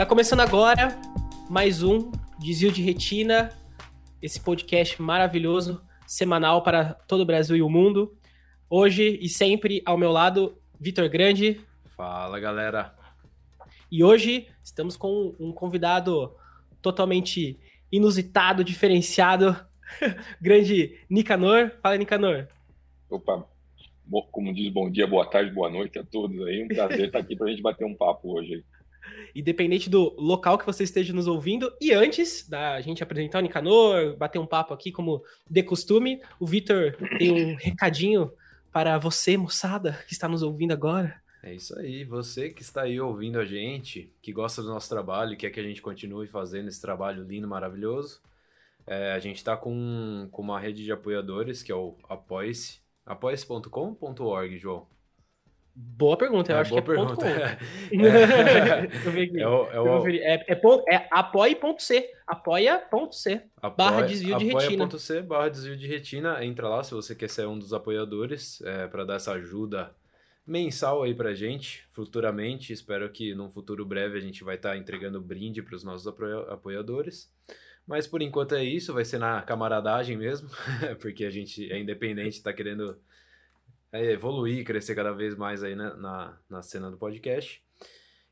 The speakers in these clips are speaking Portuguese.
Tá começando agora mais um Desvio de Retina, esse podcast maravilhoso, semanal para todo o Brasil e o mundo. Hoje e sempre ao meu lado, Vitor Grande. Fala, galera. E hoje estamos com um convidado totalmente inusitado, diferenciado, grande Nicanor. Fala, Nicanor. Opa, como diz, bom dia, boa tarde, boa noite a todos aí. Um prazer estar aqui para a gente bater um papo hoje aí independente do local que você esteja nos ouvindo. E antes da gente apresentar o Nicanor, bater um papo aqui como de costume, o Vitor tem um recadinho para você, moçada, que está nos ouvindo agora. É isso aí, você que está aí ouvindo a gente, que gosta do nosso trabalho, quer que a gente continue fazendo esse trabalho lindo, maravilhoso. É, a gente está com, com uma rede de apoiadores, que é o apoia-se.com.org, João. Boa pergunta, eu é, acho que é pergunta. ponto é. é, o, é, o... é, é, é apoia.c, apoia.c, barra desvio de retina. Apoia.c, barra desvio de retina, entra lá se você quer ser um dos apoiadores, é, para dar essa ajuda mensal aí pra gente, futuramente, espero que num futuro breve a gente vai estar tá entregando brinde para os nossos apoiadores. Mas por enquanto é isso, vai ser na camaradagem mesmo, porque a gente é independente, está querendo é, evoluir, crescer cada vez mais aí né, na, na cena do podcast.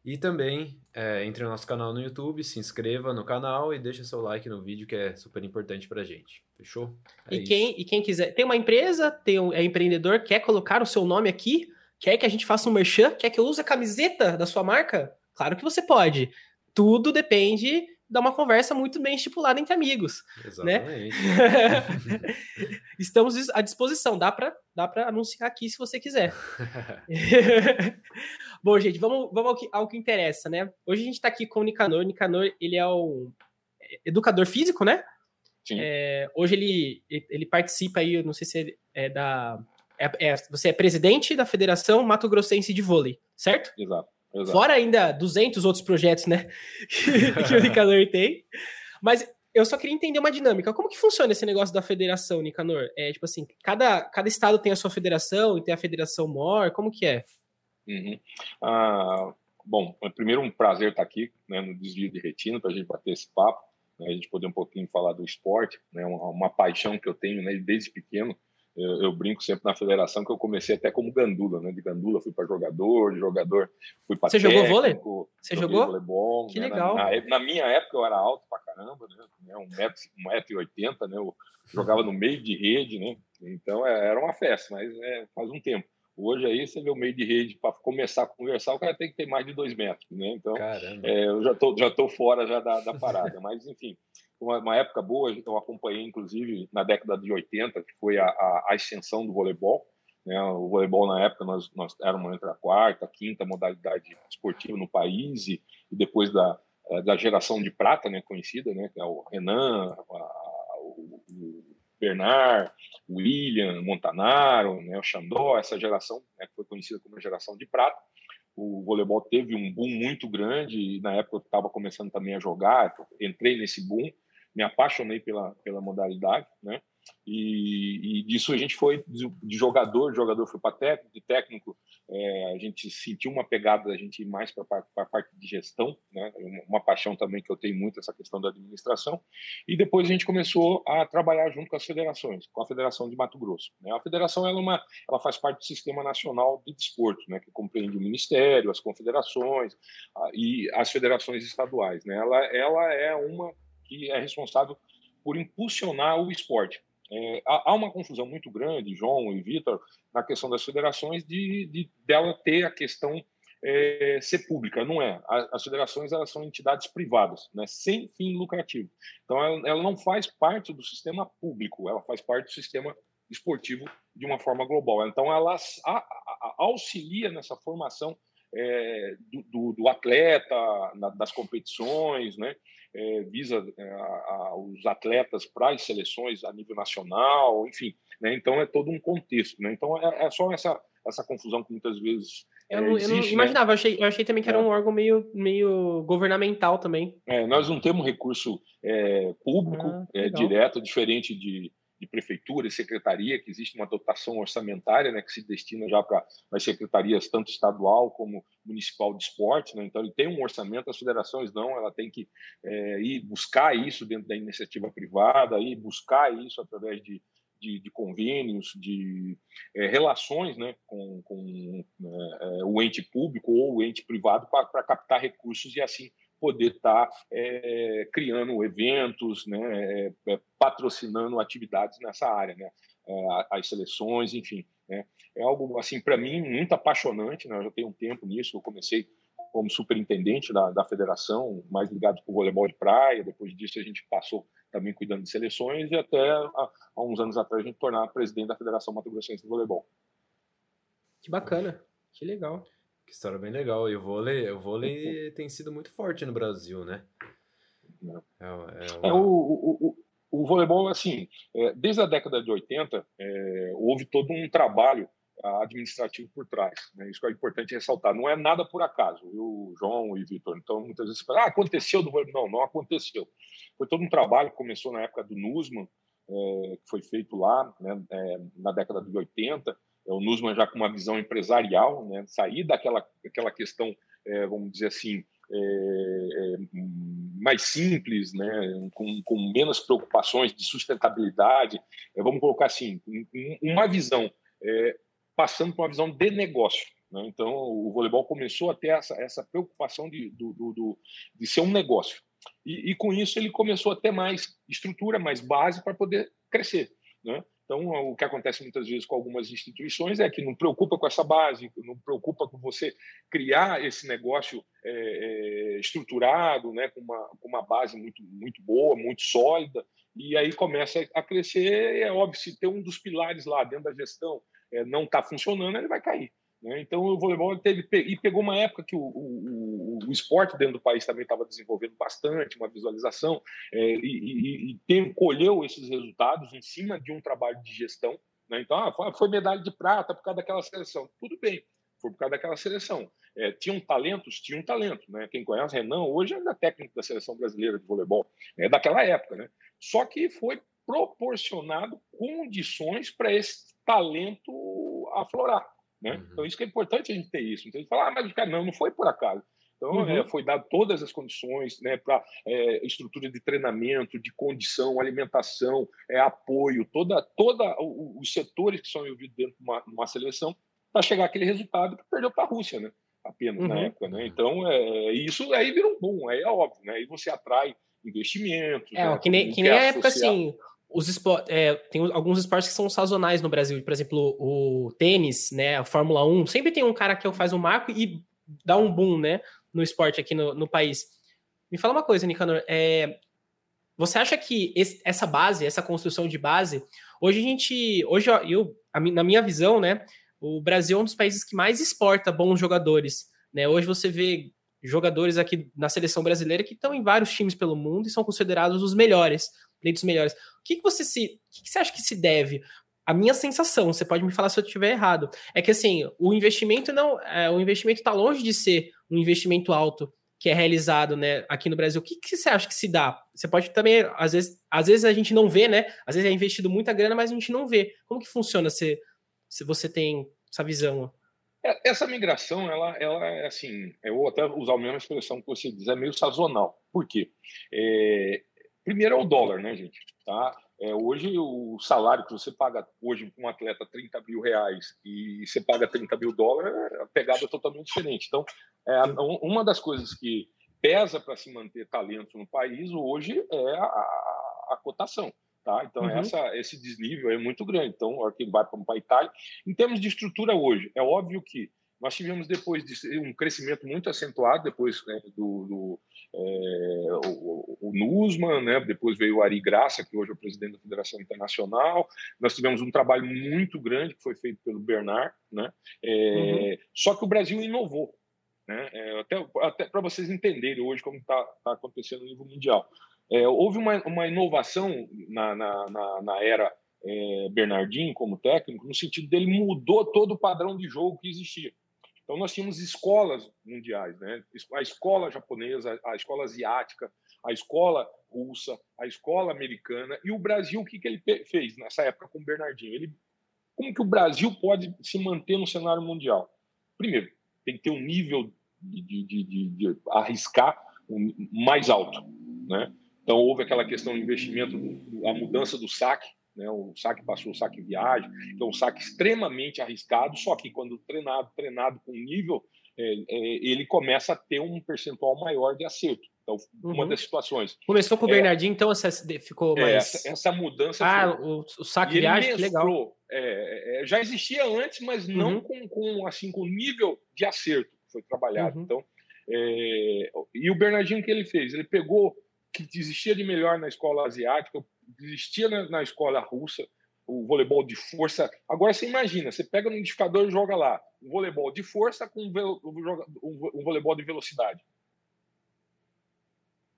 E também é, entre no nosso canal no YouTube, se inscreva no canal e deixa seu like no vídeo, que é super importante pra gente. Fechou? É e, quem, e quem quiser, tem uma empresa, tem um, é empreendedor, quer colocar o seu nome aqui, quer que a gente faça um merchan, quer que eu use a camiseta da sua marca? Claro que você pode. Tudo depende dar uma conversa muito bem estipulada entre amigos. Né? Exatamente. Né? Estamos à disposição, dá para dá anunciar aqui se você quiser. Bom, gente, vamos, vamos ao, que, ao que interessa, né? Hoje a gente está aqui com o Nicanor. Nicanor, ele é o educador físico, né? Sim. É, hoje ele, ele participa aí, não sei se é, é da... É, é, você é presidente da Federação Mato Grossense de Vôlei, certo? Exato. Exato. Fora ainda 200 outros projetos, né? que o Nicanor tem. Mas eu só queria entender uma dinâmica. Como que funciona esse negócio da federação, Nicanor? É tipo assim, cada, cada estado tem a sua federação e tem a federação MOR, como que é? Uhum. Ah, bom, é primeiro um prazer estar aqui né, no Desvio de Retina para a gente bater esse papo, né, a gente poder um pouquinho falar do esporte, né, uma, uma paixão que eu tenho né, desde pequeno. Eu, eu, brinco sempre na federação que eu comecei até como gandula, né? De gandula fui para jogador, de jogador fui para Você técnico, jogou vôlei? Você jogou? Voleibol, que né? legal. Na, na, na, minha época eu era alto pra caramba, né? Um metro, um metro e oitenta, né? Eu jogava no meio de rede, né? Então é, era uma festa, mas é, faz um tempo. Hoje aí você vê o meio de rede para começar a conversar, o cara tem que ter mais de dois metros, né? Então é, eu já tô já tô fora já da, da parada, mas enfim uma, uma, época boa, eu acompanhei, inclusive, na década de 80, que foi a, a, a extensão do voleibol. Né? O voleibol, na época, nós, nós éramos entre a quarta, a quinta modalidade esportiva no país, e, e depois da, eh, da geração de prata, né, conhecida, né, que é o Renan, a, o, o Bernard, William, Montanaro, né, o Xandó, essa geração né, que foi conhecida como a geração de prata. O voleibol teve um boom muito grande, e na época eu estava começando também a jogar, entrei nesse boom, me apaixonei pela, pela modalidade, né? E, e disso a gente foi de jogador, de jogador foi para técnico, de técnico é, a gente sentiu uma pegada a gente mais para a parte de gestão, né? Uma paixão também que eu tenho muito essa questão da administração. E depois a gente começou a trabalhar junto com as federações, com a Federação de Mato Grosso. Né? A federação ela, é uma, ela faz parte do Sistema Nacional de Desporto, né? Que compreende o Ministério, as confederações a, e as federações estaduais. Né? Ela, ela é uma que é responsável por impulsionar o esporte. É, há uma confusão muito grande, João e Vitor, na questão das federações, de, de dela ter a questão é, ser pública. Não é. As federações elas são entidades privadas, né, sem fim lucrativo. Então, ela, ela não faz parte do sistema público, ela faz parte do sistema esportivo de uma forma global. Então, ela a, a, auxilia nessa formação é, do, do, do, atleta, na, das competições, né? É, visa é, a, os atletas para as seleções a nível nacional, enfim. Né? Então é todo um contexto. Né? Então é, é, só essa, essa confusão que muitas vezes. Eu não, existe, eu não né? imaginava, né? eu, achei, eu achei também que era é. um órgão meio, meio governamental também. É, nós não temos recurso é, público ah, direto, diferente de, de prefeitura e secretaria, que existe uma dotação orçamentária né, que se destina já para as secretarias, tanto estadual como municipal de esporte. Né? Então, ele tem um orçamento, as federações não, ela tem que é, ir buscar isso dentro da iniciativa privada, ir buscar isso através de, de, de convênios, de é, relações né, com, com é, o ente público ou o ente privado para captar recursos e assim poder estar tá, é, criando eventos, né, é, patrocinando atividades nessa área, né, é, as seleções, enfim. Né, é algo, assim, para mim, muito apaixonante. Né, eu já tenho um tempo nisso, eu comecei como superintendente da, da federação, mais ligado para o voleibol de praia. Depois disso, a gente passou também cuidando de seleções e até há, há uns anos atrás a gente tornar presidente da Federação Mato Grossense de Voleibol. Que bacana, que legal. Que história bem legal. E o vôlei, o vôlei tem sido muito forte no Brasil, né? É, é uma... é, o, o, o, o, voleibol, assim, é, desde a década de 80, é, houve todo um trabalho administrativo por trás. Né? Isso é importante ressaltar. Não é nada por acaso, o João e Vitor. Então, muitas vezes, ah, aconteceu do voleibol. Não, não aconteceu. Foi todo um trabalho que começou na época do Nusman, é, que foi feito lá, né, é, na década de 80, é, o Nussmann já com uma visão empresarial, né, sair daquela, daquela questão, é, vamos dizer assim, é, é, mais simples, né, com, com, menos preocupações de sustentabilidade, é, vamos colocar assim, uma visão, é, passando por uma visão de negócio. Né? Então, o voleibol começou a ter essa, essa preocupação de, do, do, do, de ser um negócio. E, e, com isso ele começou a ter mais estrutura, mais base para poder crescer. Né? Então, o que acontece muitas vezes com algumas instituições é que não preocupa com essa base, não preocupa com você criar esse negócio é, é, estruturado, né, com, uma, com uma base muito, muito boa, muito sólida, e aí começa a crescer. É óbvio, se tem um dos pilares lá dentro da gestão é, não está funcionando, ele vai cair. Né? Então, o voleibol teve e pegou uma época que o, o, o esporte dentro do país também estava desenvolvendo bastante, uma visualização, é, e, e, e colheu esses resultados em cima de um trabalho de gestão. Né? Então, ah, foi medalha de prata por causa daquela seleção. Tudo bem, foi por causa daquela seleção. É, tinham talentos? Tinham talento. Né? Quem conhece Renan, hoje é técnico da seleção brasileira de voleibol, é daquela época. Né? Só que foi proporcionado condições para esse talento aflorar. Né? Uhum. Então, isso que é importante a gente ter isso. Então, a gente fala, ah, mas cara, não, não foi por acaso. Então, uhum. é, foi dado todas as condições né, para é, estrutura de treinamento, de condição, alimentação, é, apoio, toda, toda os setores que são envolvidos dentro de uma, uma seleção para chegar aquele resultado que perdeu para a Rússia, né? apenas uhum. na época. Né? Então, é, isso aí vira um boom, aí é óbvio. Né? Aí você atrai investimentos. É, né? que nem, que nem a época assim os esportes, é, tem alguns esportes que são sazonais no Brasil, por exemplo, o tênis, né, a Fórmula 1, sempre tem um cara que faz um marco e dá um boom, né, no esporte aqui no, no país. Me fala uma coisa, Nicanor, é, você acha que esse, essa base, essa construção de base, hoje a gente, hoje eu, na minha visão, né, o Brasil é um dos países que mais exporta bons jogadores, né, hoje você vê jogadores aqui na seleção brasileira que estão em vários times pelo mundo e são considerados os melhores, leitos melhores. O que, que você se. O que, que você acha que se deve? A minha sensação, você pode me falar se eu estiver errado, é que assim, o investimento não. É, o investimento está longe de ser um investimento alto que é realizado né, aqui no Brasil. O que, que você acha que se dá? Você pode também, às vezes, às vezes a gente não vê, né? Às vezes é investido muita grana, mas a gente não vê. Como que funciona se, se você tem essa visão? É, essa migração, ela, ela é assim, eu vou até usar a mesma expressão que você diz, é meio sazonal. Por quê? É, Primeiro é o dólar, né, gente? Tá? É, hoje, o salário que você paga hoje com um atleta 30 mil reais e você paga 30 mil dólares, a pegada é totalmente diferente. Então, é, uma das coisas que pesa para se manter talento no país hoje é a, a cotação. Tá? Então, uhum. essa, esse desnível é muito grande. Então, quem vai para a Itália. Em termos de estrutura hoje, é óbvio que nós tivemos depois de um crescimento muito acentuado, depois né, do, do é, o, o Nusman, né, depois veio o Ari Graça, que hoje é o presidente da Federação Internacional. Nós tivemos um trabalho muito grande que foi feito pelo Bernard, né, é, uhum. só que o Brasil inovou. Né, é, até até para vocês entenderem hoje como está tá acontecendo no nível mundial. É, houve uma, uma inovação na, na, na, na era é, Bernardinho como técnico, no sentido dele mudou todo o padrão de jogo que existia. Então, nós tínhamos escolas mundiais, né? a escola japonesa, a escola asiática, a escola russa, a escola americana e o Brasil. O que, que ele fez nessa época com o Bernardinho? Ele, como que o Brasil pode se manter no cenário mundial? Primeiro, tem que ter um nível de, de, de, de arriscar mais alto, né? Então houve aquela questão do investimento, a mudança do saque, né? O saque passou o saque viagem, que é um saque extremamente arriscado, só que quando treinado, treinado com nível, é, é, ele começa a ter um percentual maior de acerto. Então, uma uhum. das situações. Começou com o é, Bernardinho, então ficou é, mais. Essa, essa mudança. Ah, foi... o, o saque viagem, que legal. É, já existia antes, mas não uhum. com, com, assim, com nível de acerto que foi trabalhado. Uhum. Então, e o Bernardinho, o que ele fez? Ele pegou que existia de melhor na escola asiática, existia na, na escola russa, o voleibol de força. Agora você imagina, você pega no indicador e joga lá um voleibol de força com um voleibol de velocidade.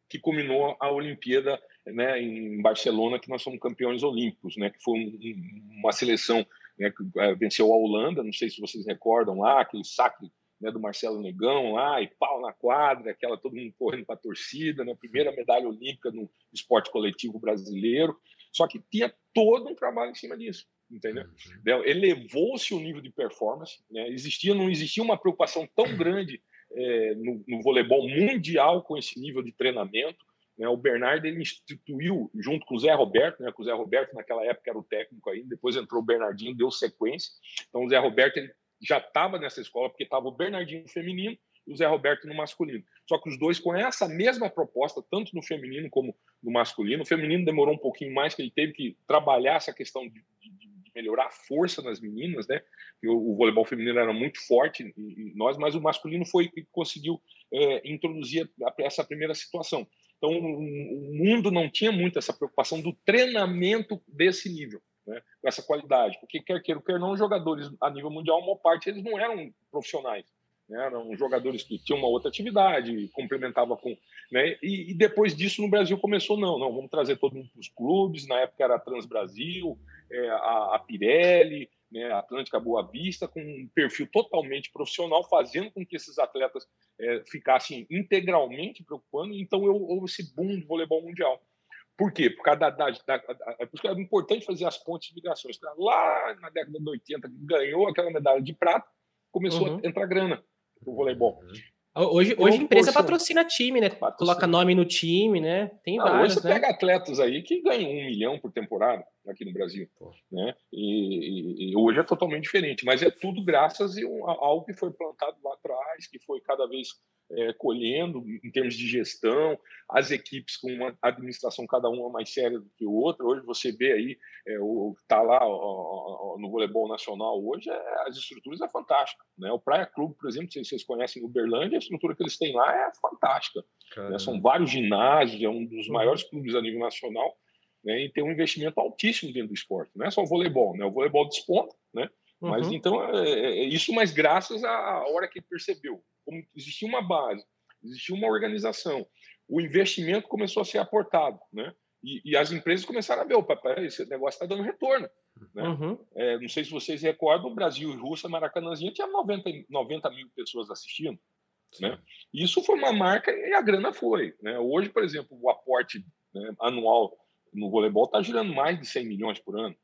Que culminou a Olimpíada né, em Barcelona, que nós somos campeões olímpicos, né, que foi um, uma seleção né, que é, venceu a Holanda, não sei se vocês recordam lá, aquele saque né, do Marcelo Negão lá, e pau na quadra, aquela todo mundo correndo para a torcida, né, primeira medalha olímpica no esporte coletivo brasileiro. Só que tinha todo um trabalho em cima disso, entendeu? Uhum. Elevou-se o nível de performance, né? existia, não existia uma preocupação tão grande é, no, no, voleibol mundial com esse nível de treinamento. Né? O Bernardo ele instituiu, junto com o Zé Roberto, né? com o Zé Roberto naquela época era o técnico ainda, depois entrou o Bernardinho, deu sequência. Então o Zé Roberto ele já estava nessa escola, porque estava o Bernardinho feminino e o Zé Roberto no masculino. Só que os dois com essa mesma proposta, tanto no feminino como no masculino. O feminino demorou um pouquinho mais, que ele teve que trabalhar essa questão de, de, melhorar a força nas meninas, né? O, o, voleibol feminino era muito forte em, nós, mas o masculino foi que conseguiu é, introduzir essa primeira situação. Então, o mundo não tinha muito essa preocupação do treinamento desse nível né, com essa qualidade. Porque quer queira, quer não, jogadores a nível mundial, uma parte eles não eram profissionais. Né, eram jogadores que tinham uma outra atividade, complementava com. Né, e, e, depois disso no Brasil começou, não, não, vamos trazer todo mundo para os clubes. Na época era a Trans Brasil, é, a, a Pirelli, né, Atlântica Boa Vista, com um perfil totalmente profissional, fazendo com que esses atletas é, ficassem integralmente preocupando. Então eu, houve esse boom do voleibol mundial. Por quê? Por causa da, da, da, da é por isso que é importante fazer as pontes de ligações. Lá na década de 80, ganhou aquela medalha de prata, começou uhum. a entrar grana o voleibol. Uhum. Hoje, hoje a empresa patrocina time, né? Patrocina. Coloca nome no time, né? Tem ah, vários, Hoje você né? pega atletas aí que ganham um milhão por temporada aqui no Brasil, né? E, e, e, hoje é totalmente diferente, mas é tudo graças a algo que foi plantado lá atrás, que foi cada vez é, colhendo em termos de gestão, as equipes com uma administração cada uma mais séria do que outra. Hoje você vê aí, é, o está lá ó, no voleibol nacional hoje, é, as estruturas é fantástica. Né? O Praia Clube, por exemplo, se vocês conhecem o Uberlândia, a estrutura que eles têm lá é fantástica. Né? São vários ginásios, é um dos uhum. maiores clubes a nível nacional né? e tem um investimento altíssimo dentro do esporte. Não é só o voleibol, né? o voleibol desponta, né? Mas uhum. então é, é, é, isso, mas graças à hora que ele percebeu, como existia uma base, existia uma organização, o investimento começou a ser aportado, né? E, e as empresas começaram a ver, opa, peraí, esse negócio está dando retorno. Né? Uhum. É, não sei se vocês recordam, o Brasil e Rússia, Maracanãzinha, tinha 90, 90 mil pessoas assistindo. Né? Isso foi uma marca e a grana foi. Né? Hoje, por exemplo, o aporte né, anual no voleibol está girando mais de 100 milhões por ano.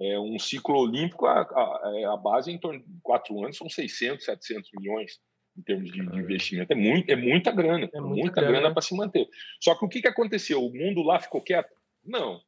É, um ciclo olímpico, a, a, é, a, base em torno de quatro anos são 600, 700 milhões em termos de, de investimento. É, muito, é muita grana, é muita, muita grana, grana para se manter. Só que o que, que aconteceu? O mundo lá ficou quieto? Não.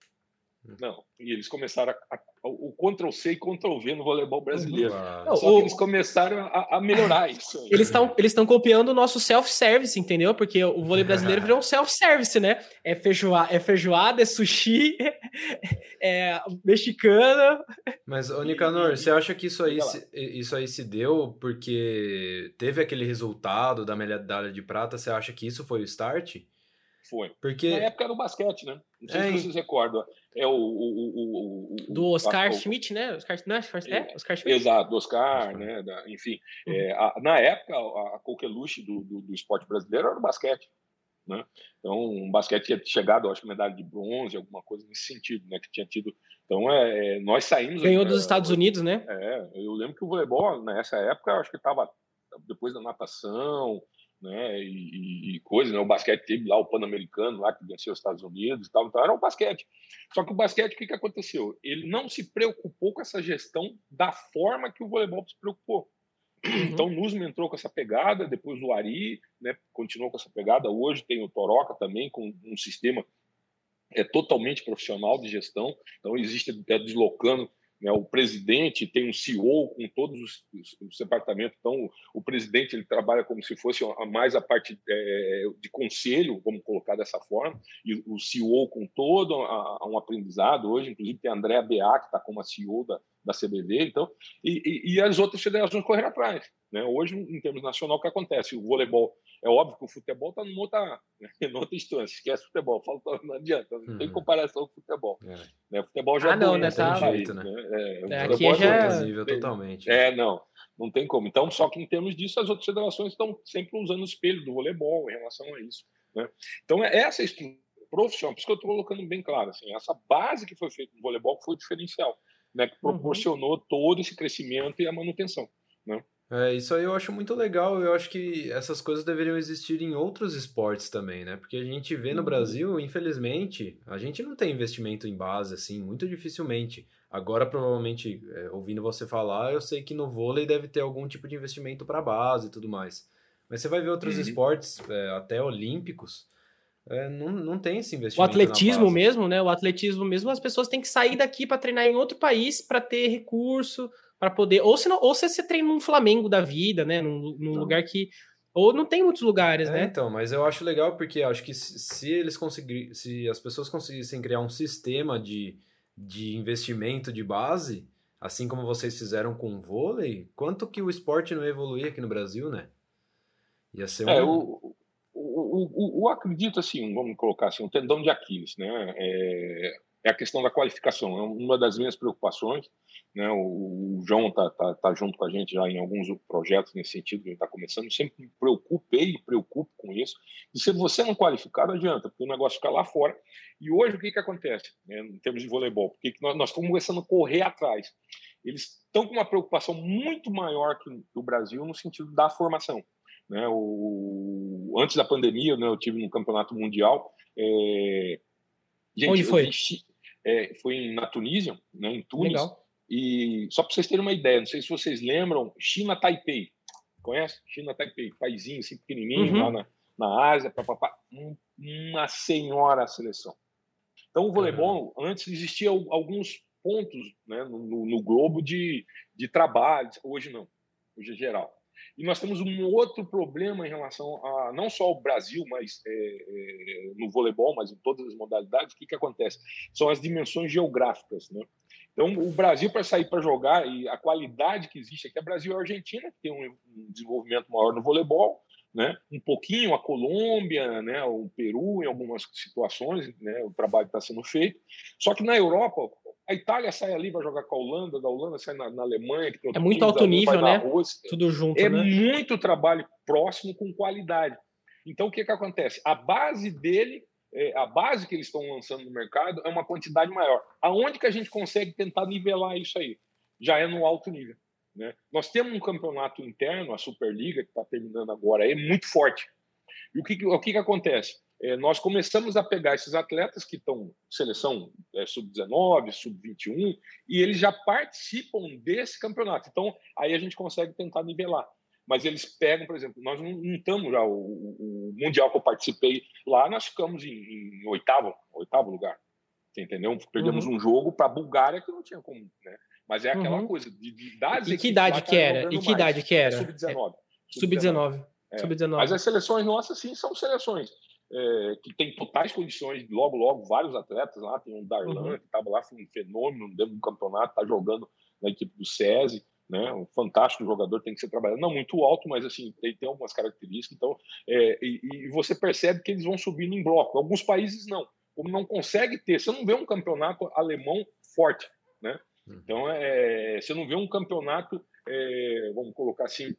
Não. E eles começaram a, a, o Ctrl C e Ctrl V no voleibol brasileiro. Não, Só o, que eles começaram a, a melhorar isso. Aí. Eles estão eles copiando o nosso self-service, entendeu? Porque o vôlei brasileiro virou um self-service, né? É feijoada, é, feijoada, é sushi, é mexicana. Mas, ô Nicanor, você acha que isso aí, se, isso aí se deu porque teve aquele resultado da medalha de prata? Você acha que isso foi o start? Foi. Porque... Na época era o basquete, né? Não sei é, se vocês recordam. É o. o, o, o do Oscar a, Schmidt, né? Oscar, não é, Oscar, é, Oscar Schmidt? Exato, do Oscar, né? Da, enfim. Uhum. É, a, na época, a, a coqueluche do, do, do, esporte brasileiro era o basquete. Né? Então, um basquete tinha chegado, acho que medalha de bronze, alguma coisa nesse sentido, né? Que tinha tido. Então, é, é nós saímos. Ganhou dos Estados Unidos, né? É, eu lembro que o voleibol, nessa época, acho que estava depois da natação, né, e, e coisa, né, o basquete teve lá o Pan-Americano, lá que venceu os Estados Unidos e tal, então era o basquete. Só que o basquete, o que, que aconteceu? Ele não se preocupou com essa gestão da forma que o voleibol se preocupou. Uhum. Então, o Nusman entrou com essa pegada, depois o Ari né, continuou com essa pegada. Hoje tem o Toroca também, com um sistema é totalmente profissional de gestão. Então, existe até deslocando o presidente tem um CEO com todos os, os, os departamentos, então o, o, presidente ele trabalha como se fosse a, mais a parte é, de conselho, vamos colocar dessa forma, e o CEO com todo a, a um aprendizado. Hoje, inclusive, tem a Andréa Beá, que está como a CEO da, da CBD, então, e, e, e as outras federações correram atrás. Né? Hoje, em termos nacional, o que acontece? O voleibol, é óbvio que o futebol está numa outra, numa outra instância, esquece o futebol, falta, não adianta, não tem uhum. comparação com o futebol. É. Né? O futebol já ah, não, né? Tá... Jeito, né? né? É, é, aqui é já... nível totalmente. É, não, não tem como. Então, só que em termos disso, as outras federações estão sempre usando o espelho do voleibol em relação a isso. Né? Então, é essa estrutura profissional, por isso que eu estou colocando bem claro, assim, essa base que foi feita no voleibol foi o diferencial, né, que uhum. proporcionou uhum. todo esse crescimento e a manutenção. Né? É, isso aí eu acho muito legal. Eu acho que essas coisas deveriam existir em outros esportes também, né? Porque a gente vê no uhum. Brasil, infelizmente, a gente não tem investimento em base, assim, muito dificilmente. Agora, provavelmente, é, ouvindo você falar, eu sei que no vôlei deve ter algum tipo de investimento para base e tudo mais. Mas você vai ver outros uhum. esportes, é, até olímpicos, é, não, não tem esse investimento. O atletismo mesmo, né? O atletismo mesmo, as pessoas têm que sair daqui para treinar em outro país para ter recurso, para poder. Ou se, não, ou se você treina num Flamengo da vida, né? Num, num lugar que. Ou não tem muitos lugares, é, né? Então, mas eu acho legal porque acho que se, se eles conseguirem. Se as pessoas conseguissem criar um sistema de, de investimento de base, assim como vocês fizeram com o vôlei, quanto que o esporte não evoluir aqui no Brasil, né? Ia ser é, um... É, o, o, o, o, acredito assim, vamos colocar assim, um tendão de Aquiles, né? É, é a questão da qualificação, é uma das minhas preocupações. Né? O, o João está tá, tá junto com a gente já em alguns projetos nesse sentido, gente está começando. sempre me preocupei e preocupo com isso. E se você não qualificar, não adianta, porque o negócio fica lá fora. E hoje o que, que acontece né, em termos de voleibol? Porque nós, nós estamos começando a correr atrás. Eles estão com uma preocupação muito maior que o Brasil no sentido da formação. Né? O, antes da pandemia, né, eu tive no campeonato mundial. É, gente, Onde foi? É, foi na Tunísia, né, em Tunis. Legal. E só para vocês terem uma ideia, não sei se vocês lembram, China Taipei. Conhece? China Taipei, paísinho assim pequenininho uhum. lá na, na Ásia. Um, uma senhora seleção. Então o voleibol, uhum. antes existia alguns pontos né, no, no, globo de, de trabalho, hoje não, hoje é geral. E nós temos um outro problema em relação a não só o Brasil, mas é, é, no voleibol, mas em todas as modalidades. O que, que acontece? São as dimensões geográficas. Né? Então, o Brasil, para sair para jogar, e a qualidade que existe aqui, é Brasil e Argentina, que tem um, desenvolvimento maior no voleibol, né? um pouquinho a Colômbia, né? o Peru, em algumas situações, né? o trabalho está sendo feito. Só que na Europa, a Itália sai ali, vai jogar com a Holanda, da Holanda sai na, na Alemanha. Que é muito alto nível, né? Rússia. Tudo junto. É né? muito trabalho próximo com qualidade. Então, o que, que acontece? A base dele é, a base que eles estão lançando no mercado é uma quantidade maior. Aonde que a gente consegue tentar nivelar isso aí? Já é no alto nível. Né? Nós temos um campeonato interno, a Superliga, que está terminando agora, é muito forte. E o que, o que, que acontece? É, nós começamos a pegar esses atletas que estão seleção é, sub-19, sub-21, e eles já participam desse campeonato. Então, aí a gente consegue tentar nivelar mas eles pegam, por exemplo, nós não, não estamos já, o, o, Mundial que eu participei lá, nós ficamos em, em oitavo, oitavo lugar, entendeu? Perdemos uhum. um jogo para a Bulgária que não tinha como, né? Mas é aquela uhum. coisa de, de das E que idade que era? E que idade que era? Sub-19. Sub-19. É. Sub-19. Mas as seleções nossas, sim, são seleções é, que tem totais condições, logo, logo, vários atletas lá, tem um Darlan, uhum. que estava lá, foi um fenômeno dentro do campeonato, está jogando na equipe do SESI, né? Um fantástico jogador tem que ser trabalhado, não muito alto, mas assim ele tem algumas características. Então, é, e, e, você percebe que eles vão subindo em bloco. Alguns países não, como não consegue ter. Você não vê um campeonato alemão forte, né? Hum. Então, é, você não vê um campeonato, é, vamos colocar assim,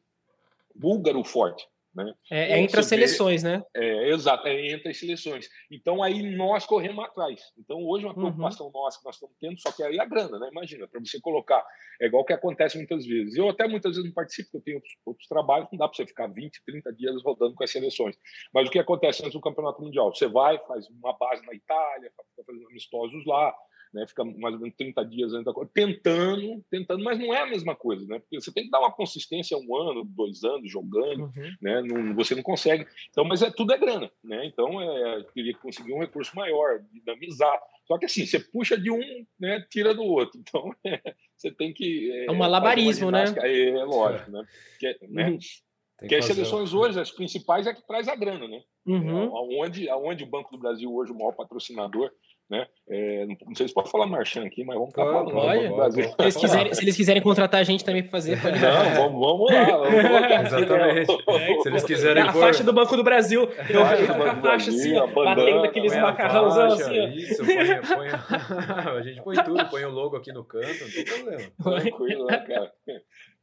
búlgaro forte. Né? É, é entre as seleções, vê, né? É, exato, é entre as seleções. Então aí nós corremos atrás. Então hoje uma uhum. preocupação uhum. nossa que nós estamos tendo, só que aí a grana, né? Imagina, para você colocar, é igual que acontece muitas vezes. Eu até muitas vezes não participo, porque eu tenho outros, outros trabalhos, não dá para você ficar 20, 30 dias rodando com as seleções. Mas o que acontece antes do Campeonato Mundial? Você vai, faz uma base na Itália, fica fazendo amistosos lá, né? Fica mais ou menos 30 dias antes da coisa, tentando, tentando, mas não é a mesma coisa, né? Porque você tem que dar uma consistência um ano, dois anos jogando, uhum. né? Não, você não consegue. Então, mas é tudo é grana, né? Então, é, queria conseguir um recurso maior, dinamizar. Só que assim, você puxa de um, né? Tira do outro. Então, é, você tem que. É, é um malabarismo, né? É, é lógico, né? Porque, né? Uhum. Porque as seleções hoje, as principais, é que traz a grana, né? Uhum. Aonde, aonde o Banco do Brasil hoje, o maior patrocinador, né? É, não, sei se pode falar Marchand aqui, mas vamos ficar falando. Pode, se, eles quiserem, se eles quiserem contratar a gente também para fazer, pode Não, vamos, vamos lá. Vamos Exatamente. É, se eles quiserem. A faixa do Banco do Brasil. Eu acho a faixa assim, ó, batendo aqueles macarrãozão assim. Ó. Isso, põe, põe, a gente põe tudo, põe o logo aqui no canto, não tem problema. Tranquilo, né, cara?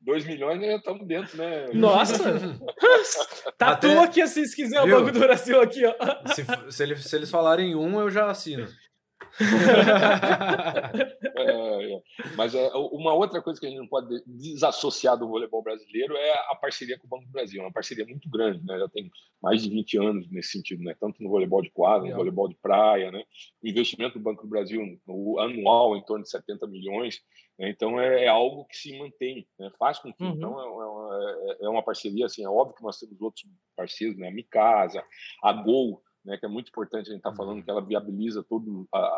2 milhões já estamos dentro, né? Nossa! Tatua Até... aqui assim, se quiser Viu? o Banco do Brasil aqui, ó. Se, se, eles, se eles falarem um, eu já assino. É, é. Mas é, uma outra coisa que a gente não pode desassociar do voleibol brasileiro é a parceria com o Banco do Brasil. É uma parceria muito grande, né? já tem mais de 20 anos nesse sentido, né? tanto no voleibol de quadra, no voleibol de praia. Né? O investimento do Banco do Brasil anual em torno de 70 milhões. Né? Então é, é, algo que se mantém, né? faz com que. Uhum. Então é, é, é, uma parceria, assim, é óbvio que nós temos outros parceiros, né? a Micasa, a Gol né, que é muito importante a gente estar tá falando uhum. que ela viabiliza todas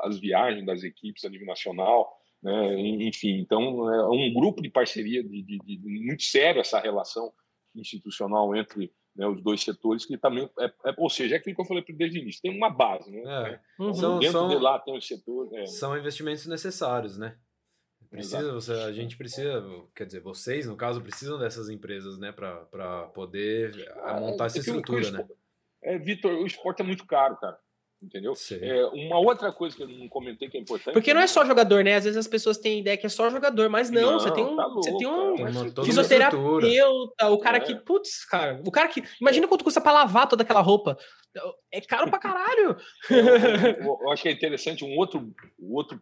as viagens das equipes a nível nacional, né, enfim, então é um grupo de parceria de, de, de muito sério essa relação institucional entre né, os dois setores, que também é, é, ou seja, é aquilo que eu falei desde o início, tem uma base, né? É. Uhum. São, dentro são, de lá tem os setores. É. São investimentos necessários, né? Precisa, você, a gente precisa, quer dizer, vocês, no caso, precisam dessas empresas, né, para poder ah, montar essa estrutura, né? É, Vitor, o esporte é muito caro, cara. Entendeu? É, uma outra coisa que eu não comentei que é importante. Porque não é só jogador, né? Às vezes as pessoas têm ideia que é só jogador, mas não, não você tem um, tá louco, você tem um tem fisioterapeuta, o cara é. que, putz, cara, o cara que. Imagina quanto custa pra lavar toda aquela roupa. É caro pra caralho. eu, eu, acho que é interessante um outro, um outro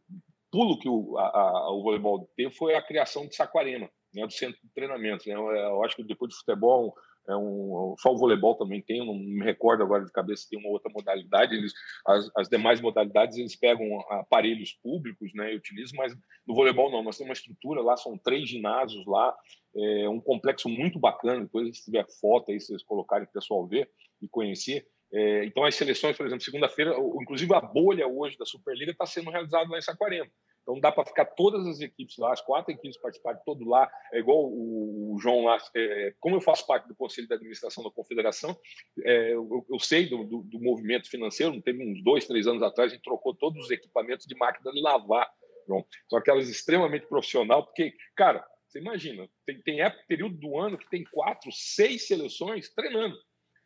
pulo que o, a, a, o voleibol teve foi a criação de Saquarema, né, do centro de treinamento. Né? Eu acho que depois do futebol é um, só o voleibol também tem, não me recordo agora de cabeça, tem uma outra modalidade. Eles, as, as demais modalidades eles pegam aparelhos públicos né, e utilizam, mas no voleibol não. Nós temos uma estrutura lá, são três ginásios lá, é um complexo muito bacana. Depois, se tiver foto aí, vocês colocarem para o pessoal ver e conhecer. É, então, as seleções, por exemplo, segunda-feira, inclusive a bolha hoje da Superliga está sendo realizada lá em Saquarema. Então dá para ficar todas as equipes lá, as quatro equipes participarem todo lá. É igual o, João lá. É, como eu faço parte do Conselho de Administração da Confederação, é, eu, eu, sei do, do, do, movimento financeiro. Teve uns dois, três anos atrás, a gente trocou todos os equipamentos de máquina de lavar. João. São aquelas extremamente profissional, porque, cara, você imagina, tem, tem época, período do ano que tem quatro, seis seleções treinando.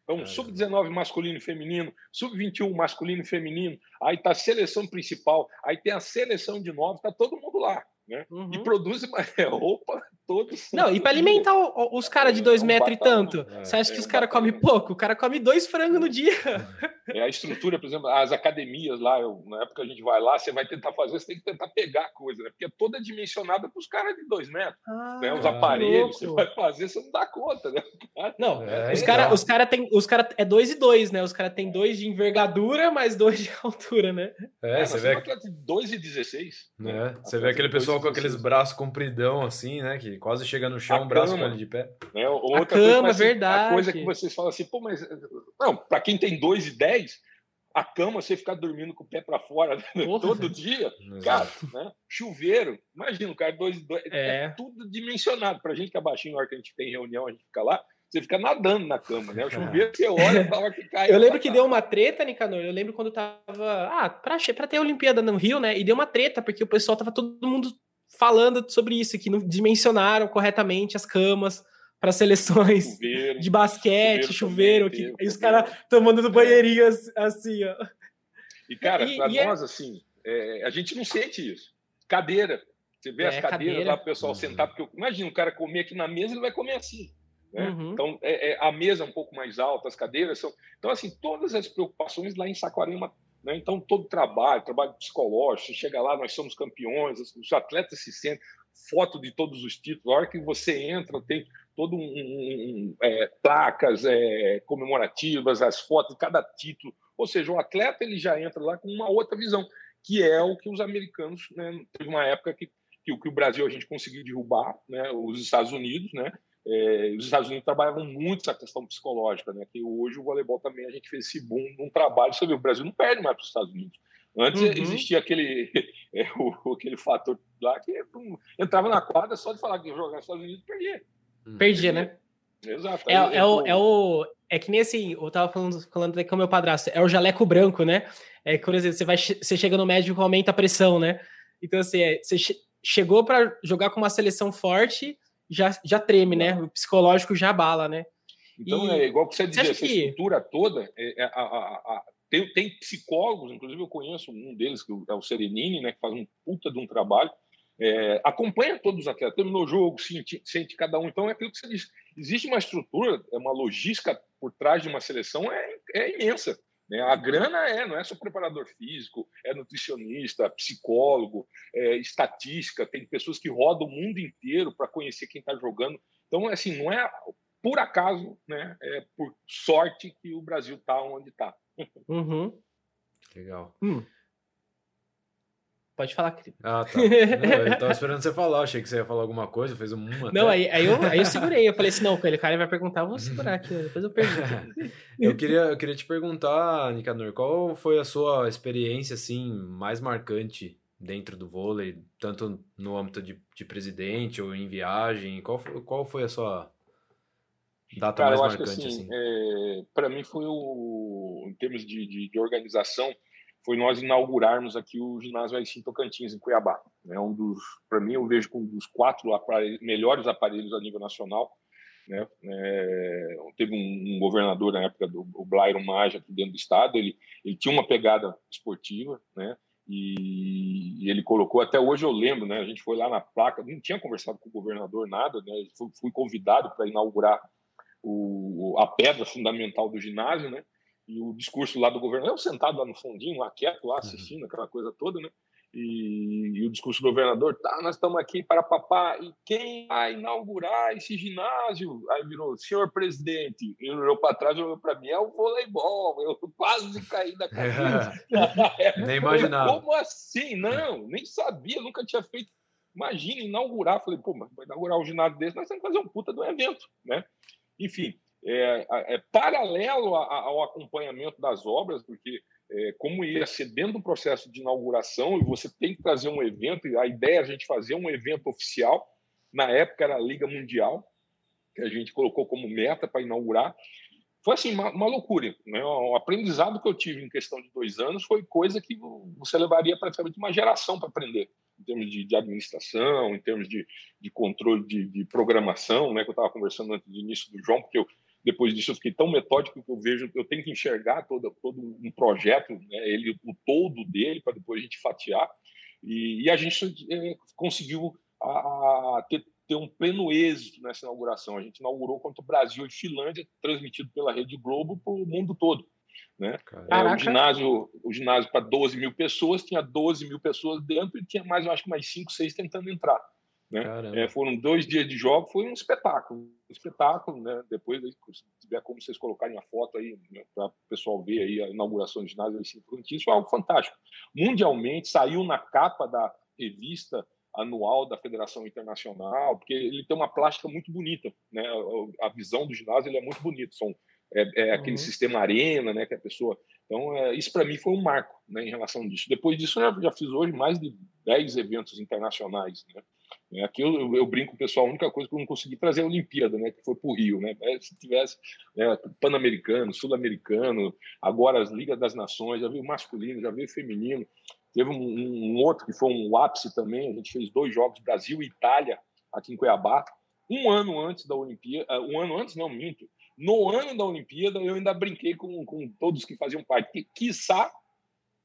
Então, é. sub-19 masculino e feminino, sub-21 masculino e feminino, aí tá a seleção principal, aí tem a seleção de nove, tá todo mundo lá. Né? Uhum. E produz roupa todos. Não, e para alimentar os caras de dois é, metros e tanto, é, você acha que é, os caras comem pouco? O cara come dois frangos no dia. É a estrutura, por exemplo, as academias lá, eu, na época que a gente vai lá, você vai tentar fazer, você tem que tentar pegar coisa, né? Porque é toda dimensionada para os caras de dois metros. Ah, né? Os aparelhos, você vai fazer, você não dá conta, né? Não, é, os caras os cara tem. Os cara é dois e dois, né? Os caras têm dois de envergadura, mais dois de altura, né? É, é você vê. Dois e dezesseis. Né? Você vê aquele pessoal com aqueles braços compridão, assim, né? Que quase chega no chão, o braço com ele de pé. Né? Outra a cama, coisa, assim, verdade. A coisa que vocês falam assim, pô, mas. Não, para quem tem dois e dez, a cama, você ficar dormindo com o pé para fora né? todo dia, cara, né? chuveiro, imagina, o cara dois, dois é. é tudo dimensionado. Para gente que é baixinho, na hora que a gente tem reunião, a gente fica lá, você fica nadando na cama, né? O chuveiro, você olha, tava que cai. Eu lembro que deu uma treta, Nicanor. Eu lembro quando tava. Ah, pra, pra ter a Olimpíada no Rio, né? E deu uma treta, porque o pessoal tava todo mundo falando sobre isso, que não dimensionaram corretamente as camas para seleções chuveiro, de basquete, chuveiro, chuveiro que, e os caras tomando no banheirinho assim, ó. E, cara, para é nós, é... assim, é, a gente não sente isso. Cadeira. Você vê é, as cadeiras cadeira. lá, o pessoal uhum. sentar, porque imagina, o cara comer aqui na mesa, ele vai comer assim. Né? Uhum. Então, é, é, a mesa é um pouco mais alta, as cadeiras são. Então, assim, todas as preocupações lá em Saquarema. Né? Então, todo trabalho, trabalho psicológico, você chega lá, nós somos campeões, os atletas se sentem, foto de todos os títulos. A hora que você entra, tem todo um, um, é, placas é, comemorativas, as fotos de cada título. Ou seja, o atleta ele já entra lá com uma outra visão, que é o que os americanos, né, teve uma época que, que, que o Brasil a gente conseguiu derrubar, né, os Estados Unidos, né, é, os Estados Unidos trabalhavam muito essa questão psicológica, né? Que hoje o voleibol também a gente fez esse boom num trabalho. Você vê, o Brasil não perde mais para os Estados Unidos. Antes uhum. existia aquele, é, o, aquele fator lá que um, entrava na quadra só de falar que ia jogar nos Estados Unidos perdia. Hum. Perdia, né? Exato. É, é, é, o, é, o, é que nem assim, eu tava falando, falando com o meu padrasto, é o jaleco branco, né? É que, por exemplo, você, vai, você chega no médico, aumenta a pressão, né? Então, assim, é, você chegou para jogar com uma seleção forte, já, já treme, né? O psicológico já abala, né? Então, e é igual que você dizia, essa que... estrutura toda, é, é, a, a, a, tem, tem, psicólogos, inclusive eu conheço um deles, que é o Serenini, né, que faz um puta de um trabalho, é, acompanha todos os atletas, terminou o jogo, sente, sente, cada um. Então, é aquilo que você diz. Existe uma estrutura, é uma logística por trás de uma seleção é, é imensa. Né? A grana é, não é só preparador físico, é nutricionista, psicólogo, é estatística, tem pessoas que rodam o mundo inteiro para conhecer quem está jogando. Então, assim, não é por acaso, né? É por sorte que o Brasil está onde está. Uhum. Legal. Hum. Pode falar, querido. Ah, tá. Não, eu tava esperando você falar, achei que você ia falar alguma coisa, fez um. Não, aí, aí, eu, aí eu segurei, eu falei assim: não, aquele cara vai perguntar, eu vou segurar aqui, depois eu pergunto. eu, queria, eu queria te perguntar, Nicanor, qual foi a sua experiência assim mais marcante dentro do vôlei, tanto no âmbito de, de presidente ou em viagem? Qual, qual foi a sua data cara, mais marcante? Que, assim, assim? É, Para mim foi o. Em termos de, de, de organização foi nós inaugurarmos aqui o ginásio Aicim Tocantins, em Cuiabá. É um dos, para mim, eu vejo como um dos quatro aparelhos, melhores aparelhos a nível nacional. Né? É, teve um, um, governador na época do o Blairon Maggi aqui dentro do estado, ele, ele tinha uma pegada esportiva, né? E, e, ele colocou, até hoje eu lembro, né? A gente foi lá na placa, não tinha conversado com o governador nada, né? Fui, fui convidado para inaugurar o, a pedra fundamental do ginásio, né? E o discurso lá do governo, eu sentado lá no fundinho, lá quieto, lá assistindo uhum. aquela coisa toda, né? E, e, o discurso do governador, tá, nós estamos aqui para papá, e quem vai inaugurar esse ginásio? Aí virou, senhor presidente, ele olhou para trás, olhou para mim, é o voleibol, eu quase caí da cabeça. nem imaginava. Como assim? Não, nem sabia, nunca tinha feito. Imagina inaugurar, falei, pô, mas vai inaugurar um ginásio desse, nós temos que fazer um puta do evento, né? Enfim, é, é paralelo ao acompanhamento das obras, porque é, como ia ser dentro do processo de inauguração e você tem que trazer um evento, e a ideia é a gente fazer um evento oficial, na época era a Liga Mundial, que a gente colocou como meta para inaugurar, foi assim uma, uma, loucura. Né? O aprendizado que eu tive em questão de dois anos foi coisa que você levaria praticamente uma geração para aprender, em termos de, de, administração, em termos de, de controle de, de, programação, né? que eu estava conversando antes do início do João, porque eu, depois disso eu fiquei tão metódico que eu vejo, eu tenho que enxergar todo, todo um projeto, né, ele, o todo dele, para depois a gente fatiar. E, e a gente é, conseguiu a, a ter, ter, um pleno êxito nessa inauguração. A gente inaugurou contra o Brasil e Finlândia, transmitido pela Rede Globo para o mundo todo. Né? É, o ginásio, o ginásio para 12 mil pessoas, tinha 12 mil pessoas dentro e tinha mais, eu acho que mais 5, 6 tentando entrar. Né? É, foram dois dias de jogo, foi um espetáculo. Um espetáculo, né? Depois, se tiver como vocês colocarem a foto aí, né, para o pessoal ver aí a inauguração do ginásio Isso foi algo fantástico. Mundialmente, saiu na capa da revista anual da Federação Internacional, porque ele tem uma plástica muito bonita, né? A visão do ginásio ele é muito bonito. São é, é aquele uhum. sistema arena, né? Que a pessoa. Então, é, isso para mim foi um marco, né? Em relação disso. Depois disso, eu já, já fiz hoje mais de 10 eventos internacionais, né? É, aqui eu, eu, brinco pessoal, a única coisa que eu não consegui trazer é a Olimpíada, né, que foi para o Rio. Né? Se tivesse né, Pan-Americano, Sul-Americano, agora as Ligas das Nações, já veio masculino, já veio feminino. Teve um, um, outro que foi um ápice também, a gente fez dois jogos, Brasil e Itália, aqui em Cuiabá. Um ano antes da Olimpíada, ah, um ano antes, não, minto. No ano da Olimpíada, eu ainda brinquei com, com todos que faziam parte, que, quiçá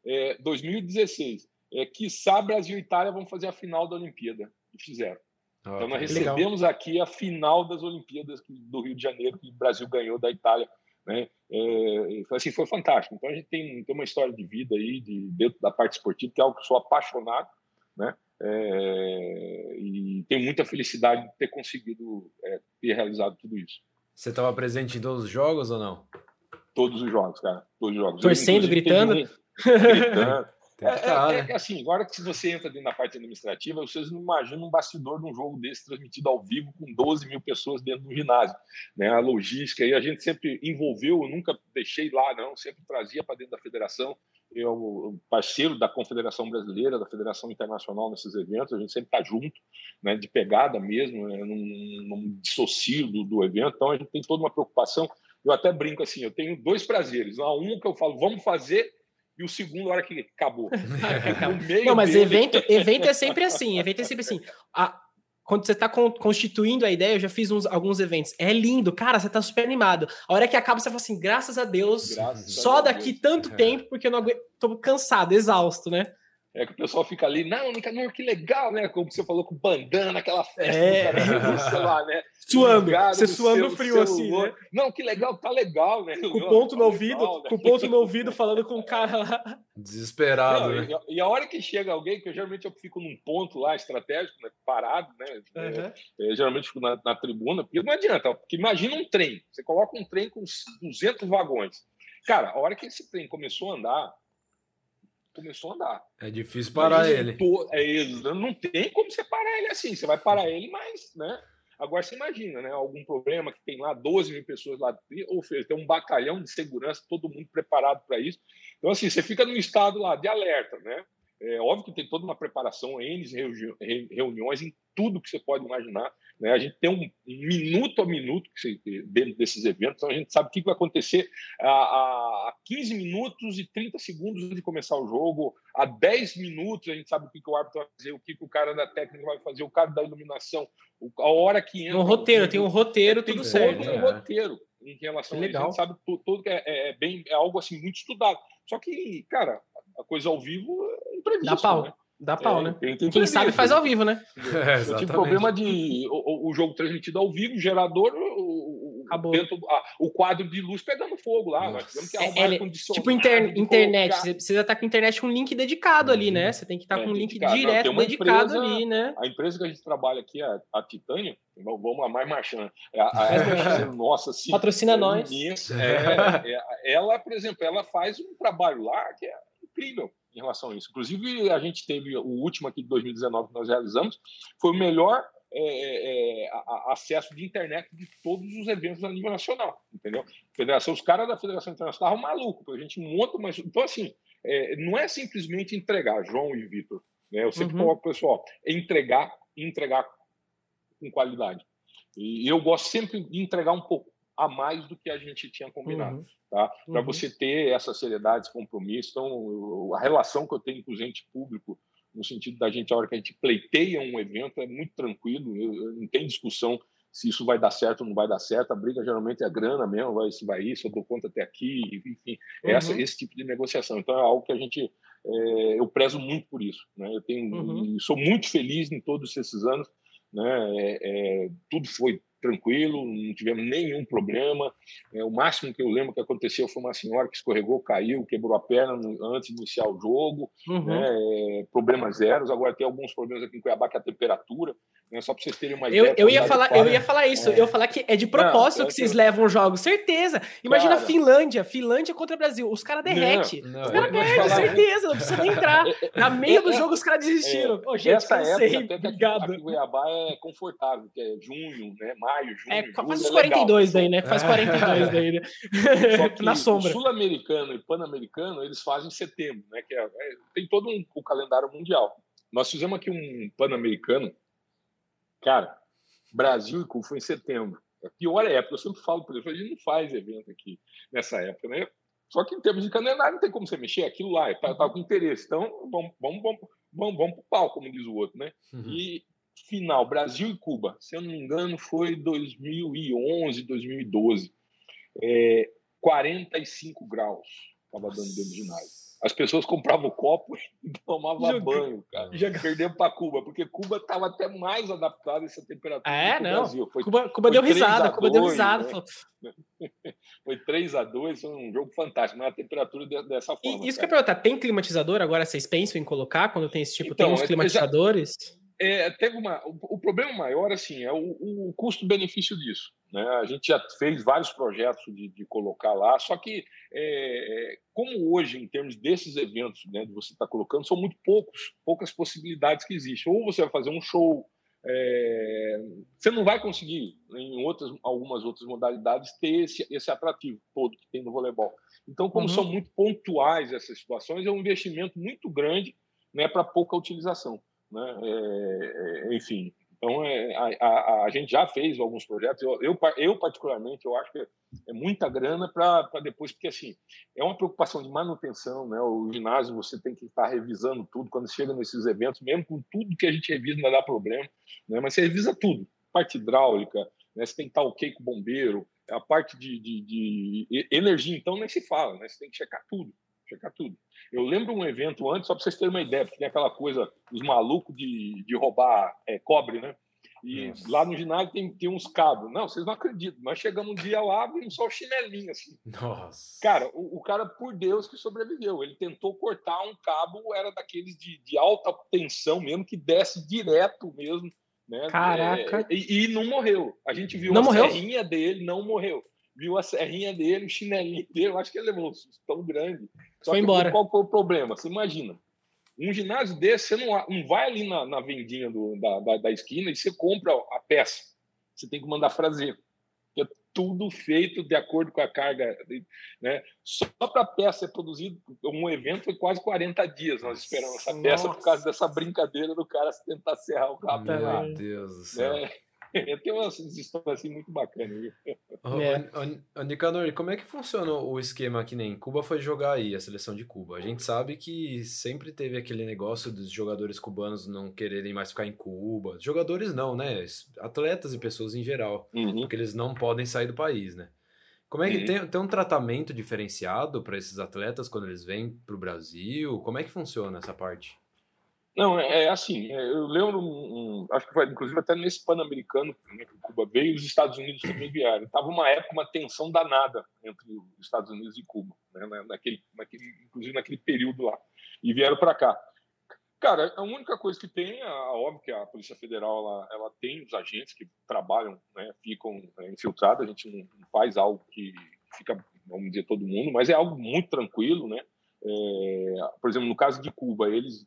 é, 2016, é, quiçá Brasil e Itália vão fazer a final da Olimpíada fizeram. Ah, então nós recebemos legal. aqui a final das Olimpíadas do Rio de Janeiro que o Brasil ganhou da Itália, né? É, assim foi fantástico. Então a gente tem, tem uma história de vida aí de dentro da parte esportiva que é algo que eu sou apaixonado, né? É, e tenho muita felicidade de ter conseguido é, ter realizado tudo isso. Você estava presente em todos os jogos ou não? Todos os jogos, cara. Todos os jogos. Torcendo, eu, gritando? Um, gritando. É, é, é, né? é, assim, agora que você entra dentro da parte administrativa, vocês não imaginam um bastidor de um jogo desse transmitido ao vivo com 12 mil pessoas dentro do ginásio. Né? A logística, e a gente sempre envolveu, eu nunca deixei lá, não, sempre trazia para dentro da federação. Eu, parceiro da Confederação Brasileira, da Federação Internacional nesses eventos, a gente sempre está junto, né, de pegada mesmo, né, não, não dissocio do, do evento, então a gente tem toda uma preocupação. Eu até brinco assim, eu tenho dois prazeres. Um que eu falo, vamos fazer e o segundo, a hora que acabou. não, mas dele... evento, evento é sempre assim. Evento é sempre assim. A, quando você está constituindo a ideia, eu já fiz uns, alguns eventos. É lindo, cara, você está super animado. A hora que acaba, você fala assim, graças a Deus, graças só a daqui Deus. tanto tempo, porque eu não aguento, tô cansado, exausto, né? É que o pessoal fica ali, não, Nicanor, que legal, né? Como você falou com bandana, aquela festa, é. cara, sei lá, né? Suando, você suando seu, frio assim, né? Não, que legal, tá legal, né? Com o ponto no ouvido, legal, né? com ponto no ouvido, falando com o cara lá. Desesperado, não, né? E, e, a hora que chega alguém, que eu, geralmente eu fico num ponto lá estratégico, né? Parado, né? Uhum. É, geralmente fico na, na, tribuna, porque não adianta, porque imagina um trem, você coloca um trem com 200 vagões. Cara, a hora que esse trem começou a andar, começou a andar. É difícil parar ele. É, não tem como você parar ele assim. Você vai parar ele, mas, né? Agora você imagina, né? Algum problema que tem lá 12 mil pessoas lá, ou seja, tem um batalhão de segurança, todo mundo preparado para isso. Então, assim, você fica num estado lá de alerta, né? É óbvio que tem toda uma preparação, N reuniões em tudo que você pode imaginar. Né? A gente tem um minuto a minuto dentro desses eventos, então a gente sabe o que vai acontecer a, a 15 minutos e 30 segundos de começar o jogo, a 10 minutos a gente sabe o que, que o árbitro vai fazer, o que, que o cara da técnica vai fazer, o cara da iluminação, a hora que entra. Um roteiro, tem um roteiro, tudo certo. Tem um roteiro em relação que a legal. A gente sabe tudo, que é, é, bem, é algo assim muito estudado. Só que, cara, a coisa ao vivo é imprevisto. Dá pau. Né? Dá pau, é, né? Tem, tem Quem sabe faz ao vivo, né? É, eu tive problema de o, o, jogo transmitido ao vivo, gerador, o, Acabou. Dentro, ah, o quadro de luz pegando fogo lá. Nós é, é, Tipo inter, internet, você precisa estar com internet com um link dedicado ali, né? Você tem que estar é, com um link dedicado. direto Não, dedicado empresa, ali, né? A empresa que a gente trabalha aqui, a, a Titânia, vamos lá, mais marchando. É a, a, nossa, sim. Patrocina nós. É, é, ela, por exemplo, ela faz um trabalho lá que é incrível em relação a isso. Inclusive, a gente teve o último aqui de 2019 que nós realizamos, foi o melhor é, é, é acesso de internet de todos os eventos a nível nacional, entendeu? Federação, os caras da Federação Internacional estavam malucos, a gente monta, mas então assim, é, não é simplesmente entregar, João e Vitor, né? Eu sempre uhum. coloco pessoal, entregar, entregar com qualidade. E eu gosto sempre de entregar um pouco a mais do que a gente tinha combinado, uhum. tá? Para uhum. você ter essa seriedade, esse compromisso. Então, a relação que eu tenho com o ente público, no sentido da gente, a hora que a gente pleiteia um evento, é muito tranquilo, eu, eu, não tem discussão se isso vai dar certo ou não vai dar certo. A briga geralmente é grana mesmo, vai, se vai isso, eu dou conta até aqui, enfim, uhum. essa, esse tipo de negociação. Então, é algo que a gente, é, eu prezo muito por isso. Né? Eu tenho, uhum. sou muito feliz em todos esses anos. Né? É, é, tudo foi tranquilo, não tivemos nenhum problema. É, o máximo que eu lembro que aconteceu foi uma senhora que escorregou, caiu, quebrou a perna no, antes de iniciar o jogo. Uhum. Né, é, problemas zeros. Agora tem alguns problemas aqui em Cuiabá, que é a temperatura. Né, só para vocês terem uma eu, ideia. Eu ia, falar, eu ia falar isso. É. Eu ia falar que é de propósito não, que vocês levam os jogos. Certeza. Imagina cara, a Finlândia. Finlândia contra o Brasil. Os caras derretem. Os caras perdem, certeza. Não precisa nem entrar. Na meia do jogo, os caras desistiram. Oh, gente, essa cansei. Época, até Obrigado. Cuiabá é confortável, que é junho, né, maio, junho. É, faz os 42 daí, né? Faz 42 é. daí, né? Na sombra. Sul-americano e pan-americano, eles fazem em setembro, né? Que é, é, tem todo um, o calendário mundial. Nós fizemos aqui um pan-americano, cara, Brasil e Cuba foi em setembro. A pior época, eu sempre falo para eles, a gente não faz evento aqui nessa época, né? Só que em termos de calendário não tem como você mexer, aquilo lá, tá, tá com interesse. Então, vamos, vamos, vamos, vamos, vamos pro pau, como diz o outro, né? Uhum. E final, Brasil e Cuba, se eu não me engano, foi 2011, 2012. É, 45 graus estava dando dentro do ginásio. As pessoas compravam o copo e tomavam banho, cara. Joga... Perdemos para Cuba, porque Cuba estava até mais adaptada a essa temperatura é, do não. Brasil. Foi, Cuba, Cuba deu risada, Cuba deu risada. Né? foi 3 a 2 foi um jogo fantástico, mas a temperatura dessa forma. E isso cara. que eu perguntar, tem climatizador agora? Vocês pensam em colocar quando tem esse tipo? Então, tem uns climatizadores? Já é, teve uma, o, o, problema maior assim é o, o custo-benefício disso. Né? A gente já fez vários projetos de, de colocar lá, só que é, é como hoje, em termos desses eventos né, de você estar tá colocando, são muito poucos, poucas possibilidades que existem. Ou você vai fazer um show, é, você não vai conseguir em outras, algumas outras modalidades ter esse, esse atrativo todo que tem no voleibol. Então, como uhum. são muito pontuais essas situações, é um investimento muito grande né, para pouca utilização. Né? É, é, enfim, então é, a, a, a, gente já fez alguns projetos. Eu, eu, eu particularmente, eu acho que é muita grana para depois, porque assim é uma preocupação de manutenção, né? O ginásio você tem que estar revisando tudo quando chega nesses eventos, mesmo com tudo que a gente revisa não dá problema, né? Mas você revisa tudo, parte hidráulica, né? Você tem que estar ok com o bombeiro, a parte de, de, de energia, então nem se fala, né? Você tem que checar tudo checar tudo. Eu lembro um evento antes, só para vocês terem uma ideia, porque tem aquela coisa, os malucos de, de roubar é, cobre, né? E Nossa. lá no ginásio tem, tem uns cabos. Não, vocês não acreditam. Nós chegamos um dia lá, vimos só o chinelinho, assim. Nossa. Cara, o, o, cara, por Deus, que sobreviveu. Ele tentou cortar um cabo, era daqueles de, de alta tensão mesmo, que desce direto mesmo. Né? Caraca. É, e, e, não morreu. A gente viu não a morreu? serrinha dele, não morreu. Viu a serrinha dele, o chinelinho dele. Eu acho que ele levou um susto tão grande só foi embora. Qual foi o problema? Você imagina, um ginásio desse, você não, não vai ali na, na vendinha do, da, da, da, esquina e você compra a peça. Você tem que mandar fazer. É tudo feito de acordo com a carga. Né? Só para a peça ser produzida, um evento foi quase 40 dias nós esperamos essa Nossa. peça por causa dessa brincadeira do cara tentar serrar o cabo. Meu Deus do céu. Né? Tem umas histórias assim muito bacanas. É. Nicanor, como é que funciona o esquema que nem Cuba foi jogar aí, a seleção de Cuba? A gente sabe que sempre teve aquele negócio dos jogadores cubanos não quererem mais ficar em Cuba. Jogadores não, né? Atletas e pessoas em geral. Uhum. Porque eles não podem sair do país, né? Como é que uhum. tem, tem um tratamento diferenciado para esses atletas quando eles vêm para o Brasil? Como é que funciona essa parte? Não, é, é assim, é, eu lembro, acho que foi inclusive até nesse Pan-Americano né, que Cuba veio, os Estados Unidos também vieram. Tava uma época, uma tensão danada entre os Estados Unidos e Cuba, né, naquele, naquele, inclusive naquele período lá. E vieram para cá. Cara, a única coisa que tem, a, óbvio que a Polícia Federal ela, ela tem os agentes que trabalham, né, ficam é, infiltrados, a gente não, não faz algo que fica, vamos dizer, todo mundo, mas é algo muito tranquilo, né? É, por exemplo, no caso de Cuba, eles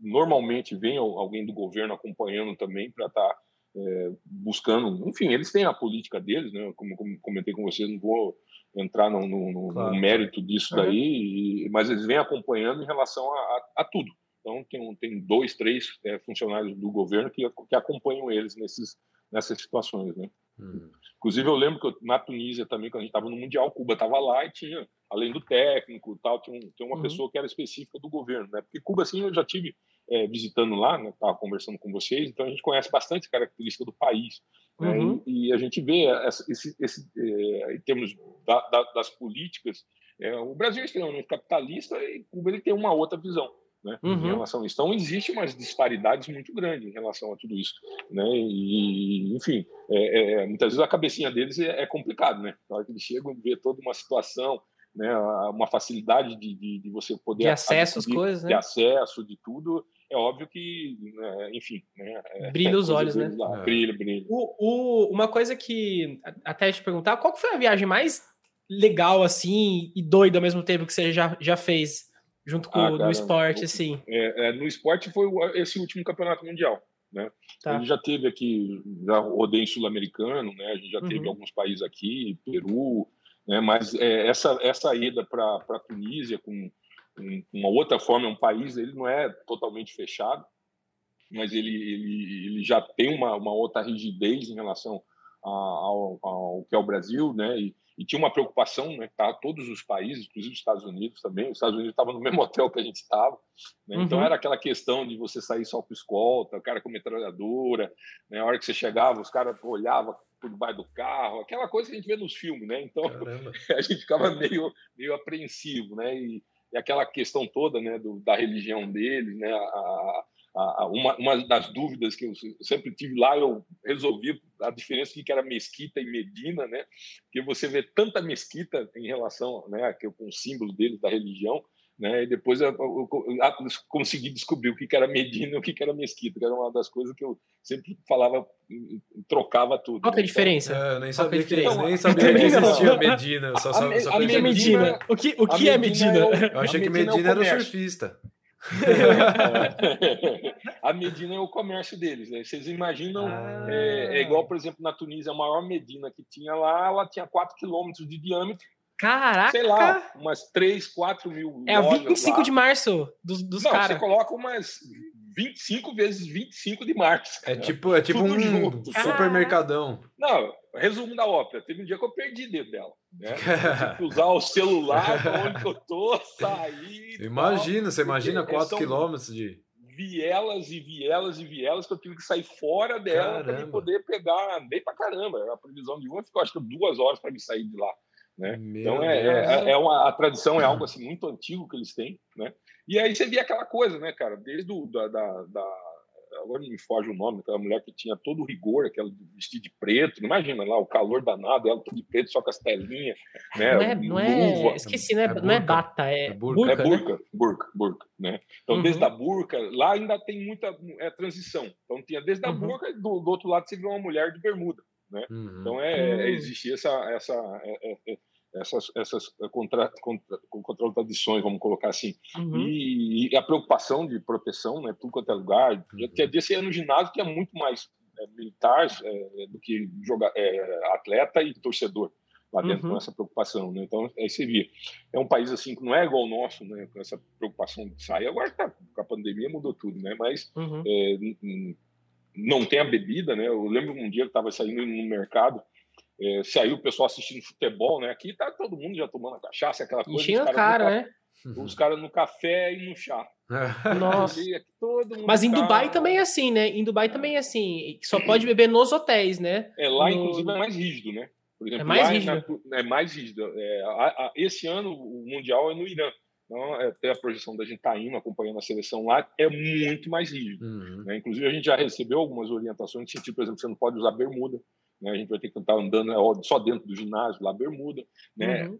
normalmente vem alguém do governo acompanhando também para estar tá, é, buscando. Enfim, eles têm a política deles, né? Como, como comentei com vocês, não vou entrar no, no, claro. no mérito disso daí, e, mas eles vêm acompanhando em relação a, a, a tudo. Então, tem, tem dois, três é, funcionários do governo que, que acompanham eles nesses, nessas situações, né? Hum. Inclusive, eu lembro que eu, na Tunísia também, quando a gente estava no Mundial, Cuba estava lá e tinha, além do técnico tal, tinha, um, tinha uma uhum. pessoa que era específica do governo, né? Porque Cuba, assim, eu já tive é, visitando lá, né? Estava conversando com vocês, então a gente conhece bastante característica do país. Né? Uhum. E, e, a gente vê essa, esse, esse é, em termos da, da, das políticas, é, o Brasil é extremamente capitalista e Cuba ele tem uma outra visão né, uhum. em relação a isso. Então, existe umas disparidades muito grandes em relação a tudo isso. Né? E, enfim, é, é, é muitas vezes a cabecinha deles é, é complicado. Né? Na hora que eles chegam e vê toda uma situação, né, uma facilidade de, de, de você poder... De acesso às coisas, né? De acesso, de tudo, é óbvio que, né, enfim... Né, é, brilha os olhos, né? Lá, Brilha, brilha. O, o, uma coisa que, até te perguntar, qual foi a viagem mais legal, assim, e doida ao mesmo tempo que você já, já fez junto com ah, cara, no esporte, no, assim. É, é, no esporte foi esse último campeonato mundial. Né? Tá. A gente já teve aqui, já rodei sul-americano, né? A gente já uhum. teve alguns países aqui, Peru, né? Mas é, essa essa ida para para Tunísia com um, uma outra forma, um país, ele não é totalmente fechado, mas ele ele, ele já tem uma, uma outra rigidez em relação ao, ao que é o Brasil, né? E, e tinha uma preocupação, né? Tá, todos os países, inclusive os Estados Unidos também. Os Estados Unidos estavam no mesmo hotel que a gente estava, né? então uhum. era aquela questão de você sair só com escolta, o cara com metralhadora, né? A hora que você chegava, os caras olhavam por debaixo do carro, aquela coisa que a gente vê nos filmes, né? Então a gente ficava meio meio apreensivo, né? E e aquela questão toda né, do, da religião deles, né, a, uma, uma das dúvidas que eu sempre tive lá, eu resolvi a diferença que era mesquita e Medina, né? Porque você vê tanta mesquita em relação, né, com o símbolo deles da religião, né? E depois eu, eu, eu, consegui descobrir o que era Medina e o que era Mesquita, que era uma das coisas que eu sempre falava, trocava tudo. Qual que é a diferença? É, eu nem sabia, que, então, nem sabia que existia Medina. Só, só, a, só a, a Medina. O que, o que é Medina? eu achei que Medina era o surfista. a Medina é o comércio deles, né? Vocês imaginam, ah. é, é, igual, por exemplo, na Tunísia, a maior Medina que tinha lá, ela tinha 4 quilômetros de diâmetro Caraca! Sei lá, umas 3, 4 mil. É o 25 lá. de março dos, dos Não, cara. você coloca umas 25 vezes 25 de março. É tipo, é tipo um junto. supermercadão. Não, resumo da ópera. Teve um dia que eu perdi dentro dela. Né? que usar o celular onde eu tô, sair. Imagina, você imagina 4 quilômetros de. Vielas e vielas e vielas que eu tive que sair fora dela para poder pegar. Andei pra caramba. A previsão de voo ficou acho que duas horas para me sair de lá. Né? Então é, é, é, uma, a tradição é algo assim muito antigo que eles têm, né? E aí você via aquela coisa, né, cara? Desde o, da, da, da agora me foge o nome, aquela mulher que tinha todo o rigor, aquela vestido de preto, imagina lá o calor danado, ela toda de preto, só com as telinhas, né? Não é, não é esqueci, né? É não é bata, é, é burca, é burca, né? burca, burca, né? Então uhum. desde a burca, lá ainda tem muita é, transição. Então tinha desde a uhum. burca e do, do outro lado você viu uma mulher de bermuda. Né? Uhum. Então é, é, uhum. existia essa essa é, é, é, essas essas contra, contra, contradições, vamos colocar assim, uhum. e, e, a preocupação de proteção, né, tudo quanto é lugar. Uhum. Tinha desse ano no ginásio que é muito mais é, militar é, do que jogar é, atleta e torcedor lá dentro uhum. com essa preocupação, né? Então aí você via, é um país assim que não é igual ao nosso, né? Com essa preocupação de sair. Agora tá, com a pandemia mudou tudo, né? Mas uhum. é, não tem a bebida, né? Eu lembro um dia que estava saindo no mercado, é, saiu o pessoal assistindo futebol, né? Aqui tá todo mundo já tomando cachaça, aquela coisa. Enchendo a cara, né? Os caras no café e no chá. Nossa. Mas em Dubai também é assim, né? Em Dubai também é assim. Só pode beber nos hotéis, né? É, lá, no... inclusive, é mais rígido, né? Por exemplo, é mais rígido. Na, é mais rígido. É, a, a, esse ano, o Mundial é no Irã. Então, é, até a projeção da gente estar tá indo, acompanhando a seleção lá, é muito mais rígido. Uhum. Né? Inclusive, a gente já recebeu algumas orientações, no sentido, por exemplo, você não pode usar bermuda, né? a gente vai ter que estar andando é só dentro do ginásio, lá, bermuda. Né? Uhum.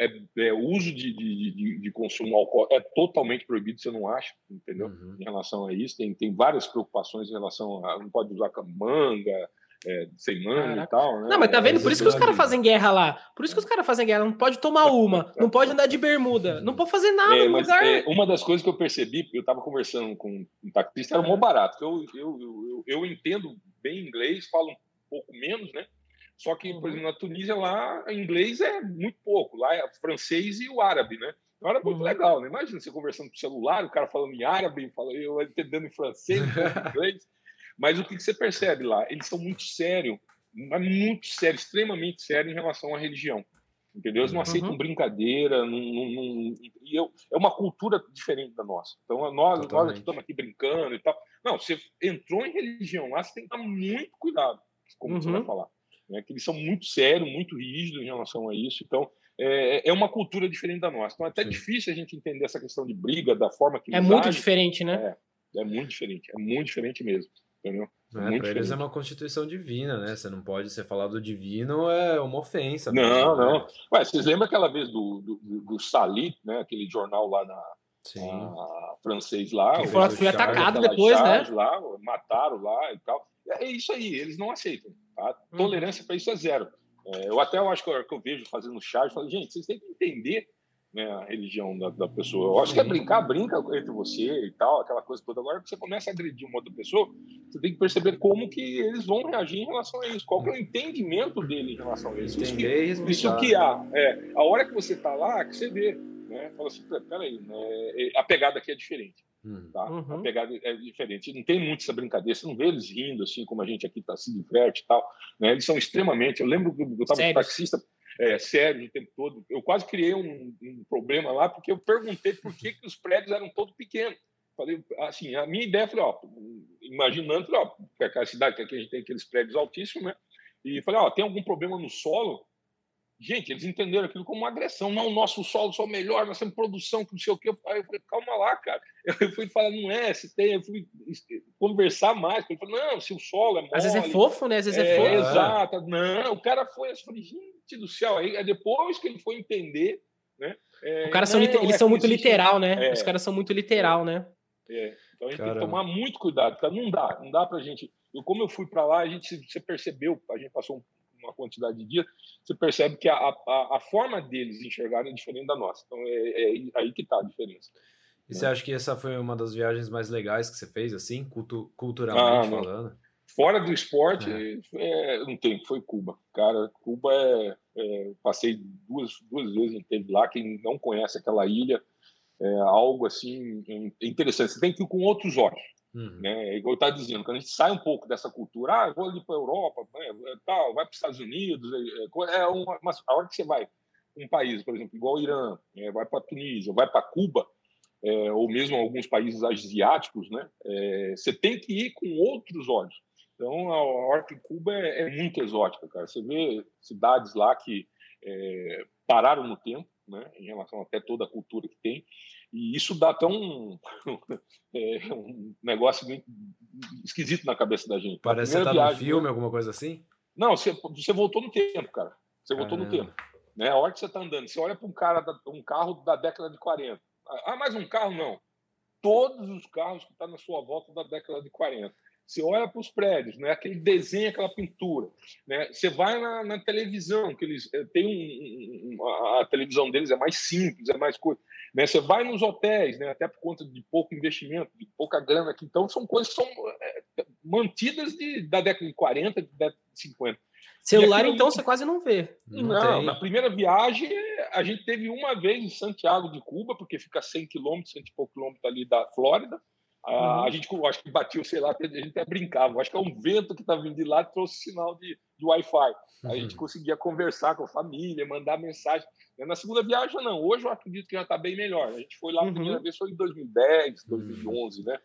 É, é, o uso de, de, de, de, consumo alcoólico é totalmente proibido, você não acha, entendeu? Uhum. Em relação a isso, tem, tem várias preocupações em relação a não pode usar manga, é, sem manga e tal. Né? Não, mas tá vendo? Por isso que os caras fazem guerra lá. Por isso que os caras fazem guerra. Não pode tomar uma, não pode andar de bermuda, não pode fazer nada é, no lugar. É, uma das coisas que eu percebi, eu tava conversando com um taxista, era mó barato. Eu, eu, eu, eu, entendo bem inglês, falo um pouco menos, né? Só que, por uhum. exemplo, na Tunísia, lá, inglês é muito pouco. Lá é francês e o árabe, né? Então era muito uhum. legal, né? Imagina você conversando por celular, o cara falando em árabe, eu entendendo em francês, em inglês. Mas o que você percebe lá? Eles são muito sérios, muito sérios, extremamente sérios em relação à religião. Entendeu? Eles não aceitam uhum. brincadeira, não, não, não, eu, é uma cultura diferente da nossa. Então, nós, nós estamos aqui brincando e tal. Não, você entrou em religião lá, você tem que tomar muito cuidado, como uhum. você vai uhum. falar. Né? Que eles são muito sérios, muito rígidos em relação a isso. Então, é, é uma cultura diferente da nossa. Então, é até Sim. difícil a gente entender essa questão de briga, da forma que É muito agem. diferente, né? É, é muito diferente, é muito diferente mesmo entendeu? É, para eles é uma constituição divina, né? Você não pode ser falado divino, é uma ofensa. Não, mesmo, né? não. Ué, vocês lembram aquela vez do, do, do Salit, né? Aquele jornal lá na, na francês lá. Que foi, foi atacado depois, né? Lá, mataram lá e tal. É isso aí, eles não aceitam. A tá? hum. tolerância para isso é zero. É, eu até eu acho que eu, que eu vejo fazendo charge, falo, gente, vocês têm que entender né, a religião da, da, pessoa. Eu acho que é brincar, brinca entre você e tal, aquela coisa toda. Agora que você começa a agredir uma outra pessoa, você tem que perceber como que eles vão reagir em relação a isso, qual que é o entendimento dele em relação a isso. Isso que, isso que há. É, a hora que você está lá, que você vê. Né? Fala assim, peraí, né? É, a pegada aqui é diferente. Uhum. Tá? Uhum. A pegada é diferente. Não tem muito essa brincadeira. Você não vê eles rindo assim como a gente aqui tá, se diverte e tal. Né? Eles são extremamente. Eu lembro que eu estava com taxista é, sério o tempo todo. Eu quase criei um, um, problema lá porque eu perguntei por que, que os prédios eram todos pequenos. Falei, assim, a minha ideia, falei, ó, imaginando, falei, ó, que a cidade que aqui a gente tem aqueles prédios altíssimos, né? E falei, ó, tem algum problema no solo? Gente, eles entenderam aquilo como uma agressão. Não, o nosso solo só melhor, nós temos produção, que não sei o quê. Aí eu falei, calma lá, cara. Eu fui falar, não é, se tem, eu fui conversar mais. Ele falou, não, se o solo é mole... Às vezes é fofo, né? Às vezes é, é fofo. Exato. Não, o cara foi, eu falei, gente do céu. Aí depois que ele foi entender, né? É, o cara são, eles é são muito literal, né? É, Os caras são muito literal, né? É. Então a gente Caramba. tem que tomar muito cuidado, porque não dá, não dá pra gente. Eu, como eu fui para lá, a gente você percebeu, a gente passou uma quantidade de dias, você percebe que a, a, a forma deles enxergarem é diferente da nossa. Então é, é aí que tá a diferença. E você acha que essa foi uma das viagens mais legais que você fez, assim, cultu culturalmente ah, falando? Fora do esporte, é. É, não tem, foi Cuba. Cara, Cuba é, é, Passei duas, duas vezes, teve lá. Quem não conhece aquela ilha, é algo assim interessante. Você tem que ir com outros olhos. Uhum. Né? Igual eu estava dizendo, quando a gente sai um pouco dessa cultura, ah, vou ali para a Europa, né, tal, vai para os Estados Unidos, é, é uma, uma, a hora que você vai um país, por exemplo, igual o Irã, é, vai para Tunísia, vai para Cuba, é, ou mesmo alguns países asiáticos, né, é, você tem que ir com outros olhos. Então, a hora que Cuba é, é, muito exótica, cara. Você vê cidades lá que é, pararam no tempo, né, em relação até toda a cultura que tem, e isso dá até um, é, um negócio muito esquisito na cabeça da gente. Parece que você tá viagem, no filme, né? alguma coisa assim? Não, você, você voltou no tempo, cara. Você voltou no tempo. Né? A hora que você está andando, você olha para um cara, um carro da década de 40. Ah, mais um carro? Não. Todos os carros que estão tá na sua volta da década de 40. Você olha para os prédios, né? aquele desenho, aquela pintura. Né? Você vai na, na televisão, que eles eh, têm um, um, a televisão deles é mais simples, é mais coisa. Né? Você vai nos hotéis, né? até por conta de pouco investimento, de pouca grana aqui. Então, são coisas que são é, mantidas de, da década de 40, da década de 50. Celular, então, você quase não vê. Não, não na primeira viagem, a gente teve uma vez em Santiago de Cuba, porque fica 100 quilômetros, 100 e pouco quilômetros ali da Flórida. Uhum. A gente acho que batiu, sei lá, a gente até brincava. Acho que é um vento que está vindo de lá trouxe sinal de, de Wi-Fi. Uhum. A gente uhum. conseguia conversar com a família, mandar mensagem. Na segunda viagem, não. Hoje eu acredito que já está bem melhor. A gente foi lá a primeira uhum. vez foi em 2010, 2011, uhum. né?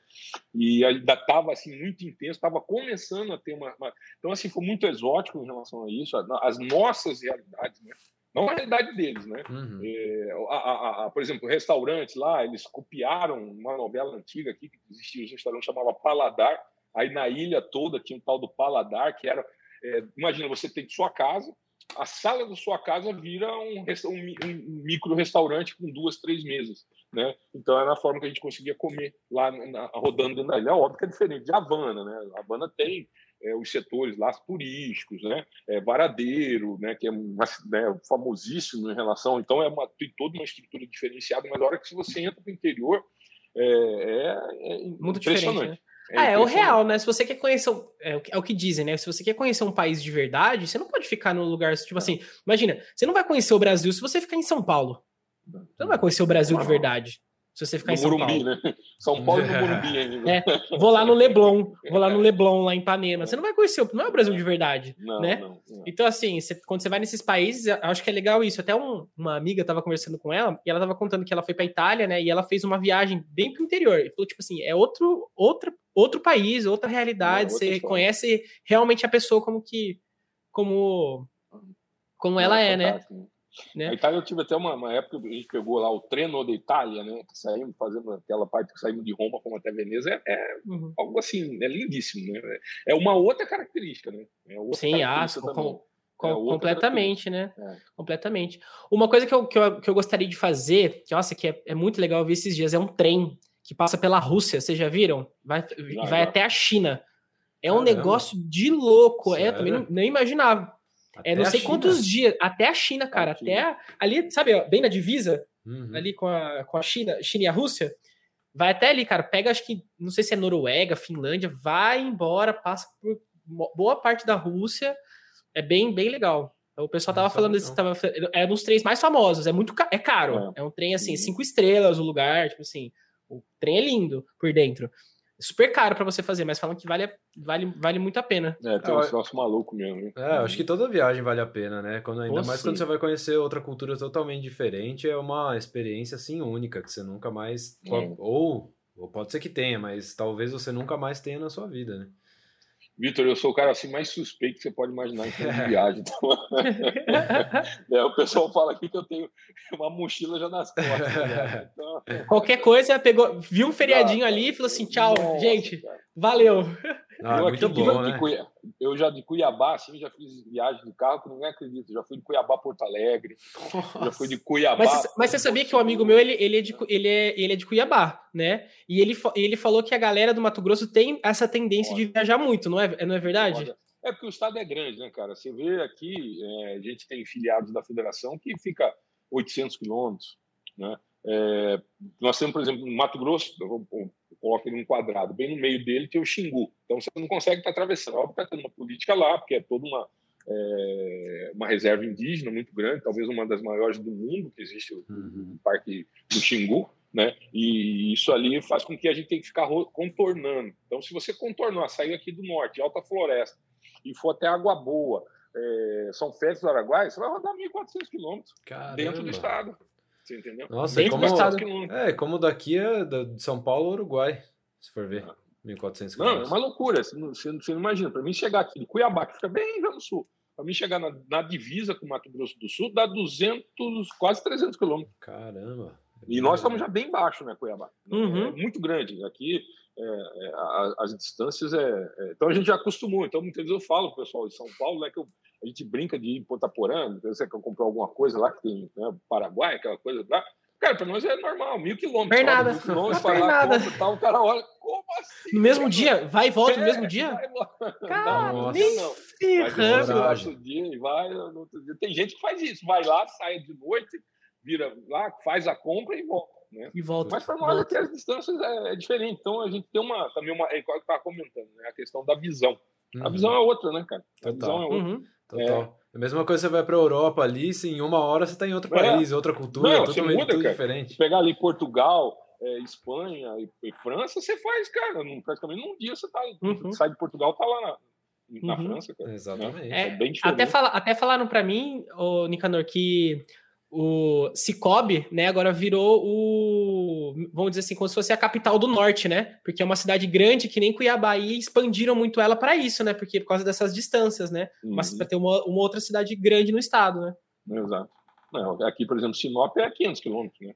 E ainda estava assim muito intenso, estava começando a ter uma, uma, Então assim foi muito exótico em relação a isso, as nossas realidades, né? Não a realidade deles, né? Uhum. É, a, a, a, por exemplo, restaurantes lá, eles copiaram uma novela antiga aqui que existia um restaurante chamava Paladar. Aí na ilha toda tinha um tal do Paladar que era, é, imagina, você tem sua casa, a sala da sua casa vira um, um, um micro restaurante com duas, três mesas, né? Então era a forma que a gente conseguia comer lá na, rodando dentro da ilha. É óbvio que é diferente de Havana, né? Havana tem é, os setores lá turísticos, né? É, Varadeiro, né? Que é uma, né, famosíssimo em relação. Então é uma, tem toda uma estrutura diferenciada, mas a hora que você entra para o interior é, é, é muito impressionante. Né? É, ah, é o real, né? Se você quer conhecer. É, é, o que dizem, né? Se você quer conhecer um país de verdade, você não pode ficar no lugar. Tipo assim, imagina, você não vai conhecer o Brasil se você ficar em São Paulo. Você não vai conhecer o Brasil de verdade. Se você ficar no em São Morumbi, Paulo. Né? São Paulo e no Morumbi ainda. É, vou lá no Leblon, vou lá no Leblon, lá em Ipanema. Você não vai conhecer, não é o Brasil de verdade, não, né? Não, não. Então, assim, você, quando você vai nesses países, acho que é legal isso. Até um, uma amiga estava conversando com ela, e ela estava contando que ela foi para Itália, né? E ela fez uma viagem bem pro interior. E falou, tipo assim, é outro, outro, outro país, outra realidade. Não, você conhece realmente a pessoa como que... Como, como ela é, né? Né? A Itália eu tive até uma, uma, época, a gente pegou lá o Treno da Itália, né? Que saímos fazendo aquela parte que saímos de Roma, fomos até Veneza, é, é uhum. algo assim, é lindíssimo, né? É uma outra característica, né? É Sim, aço, com, com, é completamente, né? É. Completamente. Uma coisa que eu, que, eu, que eu gostaria de fazer, que, nossa, que é, é muito legal ver esses dias, é um trem que passa pela Rússia, vocês já viram? Vai, já, vai já. até a China. É um negócio de louco. Sério? É, também não, não imaginava. Até é não sei quantos dias, até a China, cara, a China. até ali, sabe, ó, bem na divisa, uhum. ali com a, com a China, China e a Rússia, vai até ali, cara, pega, acho que, não sei se é Noruega, Finlândia, vai embora, passa por boa parte da Rússia, é bem, bem legal. O pessoal tava falando desse, tava, é um dos trens mais famosos, é muito, é caro, é, é um trem, assim, uhum. cinco estrelas o lugar, tipo assim, o trem é lindo por dentro super caro para você fazer, mas falam que vale, vale, vale muito a pena. É, tem um negócio maluco mesmo. É, acho que toda viagem vale a pena, né? Quando, ainda Pô, mais sim. quando você vai conhecer outra cultura totalmente diferente, é uma experiência assim única, que você nunca mais. É. Ou, ou pode ser que tenha, mas talvez você nunca mais tenha na sua vida, né? Vitor, eu sou o cara assim mais suspeito que você pode imaginar em termos de viagem. Então... é, o pessoal fala aqui que eu tenho uma mochila já nas costas. Né? Então... Qualquer coisa, pegou, viu um feriadinho ah, ali e falou assim: tchau, nossa, gente, cara. valeu. Ah, eu, muito bom, né? Cuiabá, eu já de Cuiabá, assim, já fiz viagem de carro que ninguém acredita. Já fui de Cuiabá Porto Alegre, Nossa. já fui de Cuiabá. Mas, mas você sabia que o um amigo meu, ele, ele, é de, ele, é, ele é de Cuiabá, né? E ele, ele falou que a galera do Mato Grosso tem essa tendência de viajar muito, não é, não é verdade? É porque o estado é grande, né, cara? Você vê aqui, é, a gente tem filiados da federação que fica 800 quilômetros, né? É, nós temos, por exemplo, no Mato Grosso, coloca ele num quadrado, bem no meio dele tem o Xingu. Então você não consegue estar atravessando. Óbvio que está tendo uma política lá, porque é toda uma, é, uma reserva indígena muito grande, talvez uma das maiores do mundo que existe, o, uhum. Parque do Xingu. Né? E isso ali faz com que a gente tenha que ficar contornando. Então, se você contornar, sair aqui do norte, alta floresta, e for até Água Boa, é, São Félix do Araguaia, você vai rodar 1.400 quilômetros dentro do estado. Você entendeu? Nossa, é como, é como daqui é de São Paulo ao Uruguai, se for ver. Ah. 1.400 Não, é uma loucura. Você não, você não imagina. Para mim chegar aqui de Cuiabá, que fica bem já no sul, para mim chegar na, na, divisa com o Mato Grosso do Sul, dá 200, quase 300 quilômetros. Caramba. E nós estamos já bem baixo, né, Cuiabá? Uhum. É muito grande. Aqui é, é, as distâncias é, é, Então a gente já acostumou. Então muitas vezes eu falo pro pessoal de São Paulo, né, que eu, a gente brinca de ir em Ponta Porã, você quer comprar alguma coisa lá que tem né, Paraguai, aquela coisa lá. Cara, para nós é normal, mil quilômetros. Não nada. Quilômetros, não nada. tal, o cara olha, como assim? No mesmo dia? Vai e volta é, no mesmo dia? Cara, não, nem não. Vai dia e vai. Tem gente que faz isso, vai lá, sai de noite, vira lá, faz a compra e volta. Né? E volta. Mas para nós aqui as distâncias é, é, diferente. Então a gente tem uma também uma, é igual que estava comentando, né? A questão da visão. Uhum. A visão é outra, né, cara? A Total. visão é outra. Uhum. Total. É. A mesma coisa você vai para a Europa ali, se em uma hora você está em outro é. país, outra cultura, Não, totalmente muda, tudo diferente. Pegar ali Portugal, é, Espanha e, e, França, você faz, cara, num, praticamente num dia você tá, uhum. sai de Portugal, tá lá na, na uhum. França, cara. Exatamente. É, é bem diferente. Até, fala, até falaram para mim, o Nicanor, que o Cicobi, né, agora virou o, vamos dizer assim, como se fosse a capital do norte, né? Porque é uma cidade grande que nem Cuiabá e expandiram muito ela para isso, né? Porque por causa dessas distâncias, né? Uhum. Mas para ter uma, uma, outra cidade grande no estado, né? Exato. Não, aqui, por exemplo, Sinop é a 500 quilômetros, né?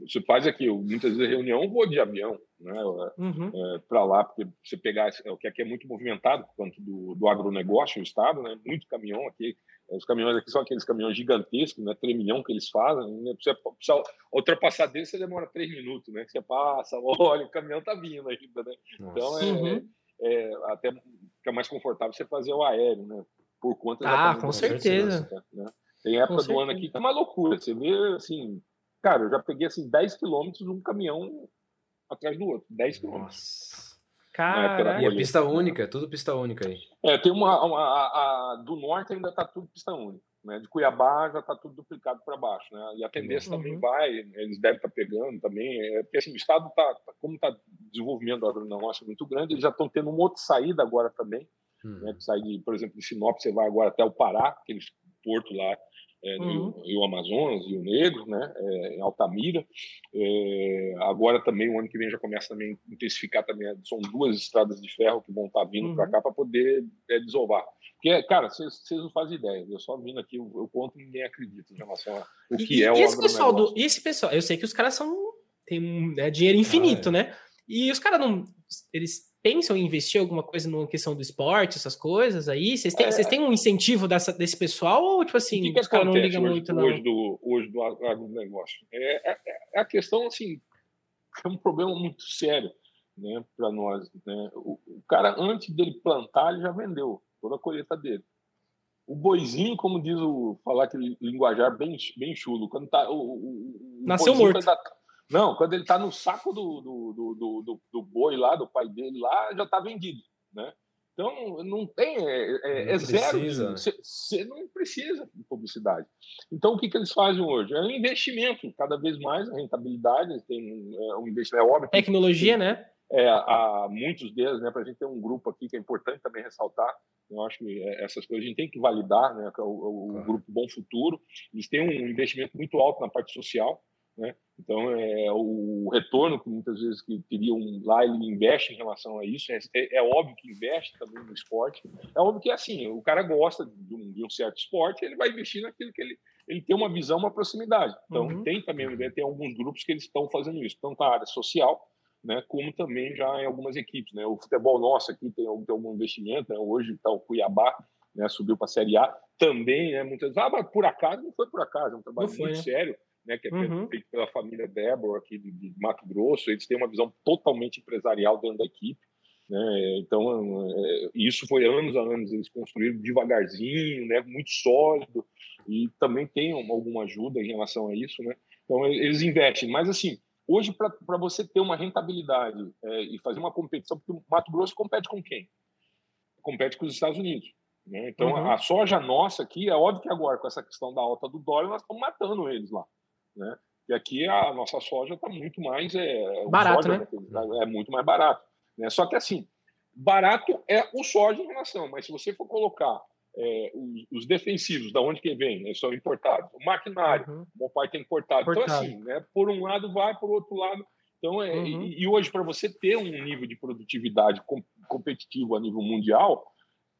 Você faz aqui, muitas vezes reunião, vou de avião, né? Uhum. É, para lá, porque você pegar o que aqui é muito movimentado conta do, do agronegócio, o estado, né? Muito caminhão aqui. Os caminhões aqui são aqueles caminhões gigantescos, né? Tremilhão que eles fazem. Né? Você precisa ultrapassar dele, você demora três minutos, né? Você passa, olha, o caminhão tá vindo ainda, né? Então é, uhum. é, até fica mais confortável você fazer o aéreo, né? Por conta ah, com certeza. Né? Tem época do ano aqui que é uma loucura. Você vê assim, Cara, eu já peguei assim 10 quilômetros de um caminhão atrás do outro. 10 quilômetros. Cara, e a pista única, é tudo pista única aí. É, tem uma, uma a, a, do norte ainda tá tudo pista única. Né? De Cuiabá já tá tudo duplicado para baixo, né? E a tendência uhum. também vai, eles devem estar tá pegando também, é, porque assim, o estado tá, tá como tá desenvolvimento do agronegócio muito grande, eles já estão tendo uma outra saída agora também, uhum. né? Sai de, por exemplo, de Sinop, você vai agora até o Pará, aquele porto lá é, uhum. no, Rio Amazonas, Rio Negro, né, é, em Altamira. É, agora também, o ano que vem já começa também a intensificar também, são duas estradas de ferro que vão estar tá vindo uhum. para cá para poder é, desovar. Porque, cara, vocês não fazem ideia, eu só vindo aqui, eu, eu conto e ninguém acredita em relação ao que e, é e o esse pessoal do E esse pessoal, eu sei que os caras são, tem né, dinheiro infinito, ah, é. né? E os caras não, eles pensam em investir alguma coisa numa questão do esporte, essess coisas aí? Vocês têm, é, vocês têm um incentivo dessa, desse pessoal ou, tipo assim, que que os caras não ligam muito, não? Hoje do, hoje do agronegócio. É, é, é, a questão, assim, é um problema muito sério né, para nós. Né? O, o, cara, antes dele plantar, ele já vendeu toda a colheita dele. O boizinho, como diz o falar aquele linguajar bem, bem chulo, quando tá. O, o, Nasceu morto. Tá, não, quando ele está no saco do, do, do, do, do boi lá, do pai dele lá, já está vendido, né? Então, não tem, é, é, é zero. Você não precisa de publicidade. Então, o que, que eles fazem hoje? É um investimento, cada vez mais, a rentabilidade, tem é, um investimento, é óbvio. Tecnologia, né? É, há muitos deles, né? Para a gente ter um grupo aqui que é importante também ressaltar, eu acho que é, essas coisas a gente tem que validar, né? É o, o claro. grupo Bom Futuro. Eles têm um investimento muito alto na parte social, né? Então, é, o retorno que muitas vezes que queriam lá, ele investe em relação a isso. É, é, óbvio que investe também no esporte. É óbvio que, assim, o cara gosta de um, de um certo esporte, ele vai investir naquilo que ele, ele tem uma visão, uma proximidade. Então, uhum. tem também, tem alguns grupos que eles estão fazendo isso, tanto na área social, né, como também já em algumas equipes. Né? O futebol nosso aqui tem, tem algum investimento, né? hoje está o Cuiabá, né, subiu para a Série A, também, né, muitas vezes, ah, mas por acaso, não foi por acaso, é um trabalho foi, muito né? sério, né, que é uhum. feito pela família Débora aqui de, de, Mato Grosso, eles têm uma visão totalmente empresarial dentro da equipe, né, então é, isso foi anos a anos eles construíram devagarzinho, né, muito sólido, e também tem uma, alguma ajuda em relação a isso, né, então eles investem, mas assim, hoje para você ter uma rentabilidade é, e fazer uma competição, porque o Mato Grosso compete com quem? Compete com os Estados Unidos. Né? Então, uhum. a soja nossa aqui, é óbvio que agora, com essa questão da alta do dólar, nós estamos matando eles lá. Né? E aqui a nossa soja está muito mais. É, barato, soja, né? né? É muito mais barato. Né? Só que assim, barato é o soja em relação, mas se você for colocar é, os, os, defensivos, da onde que vem, né, são importados. O maquinário, uhum. uma parte é importado. importado. Então, assim, né, por um lado vai, por outro lado. Então, é, uhum. e, e, hoje, para você ter um nível de produtividade com, competitivo a nível mundial,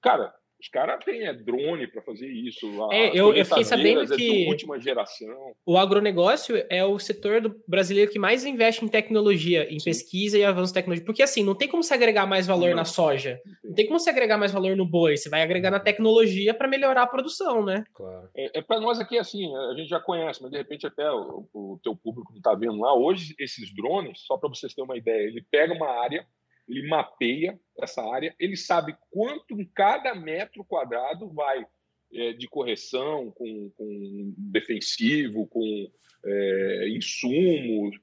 cara, os caras têm é, drone para fazer isso. É, eu, eu fiquei sabendo é que última geração. o agronegócio é o setor do brasileiro que mais investe em tecnologia, em Sim. pesquisa e avanço tecnológico. Porque assim, não tem como se agregar mais valor não, na soja. Não tem. não tem. como se agregar mais valor no boi. Você vai agregar na tecnologia para melhorar a produção, né? Claro. É, é para nós aqui assim, a gente já conhece, mas de repente até o, o teu público não está vendo lá. Hoje, esses drones, só para vocês terem uma ideia, ele pega uma área ele mapeia essa área, ele sabe quanto em cada metro quadrado vai é, de correção, com, com defensivo, com é, insumos.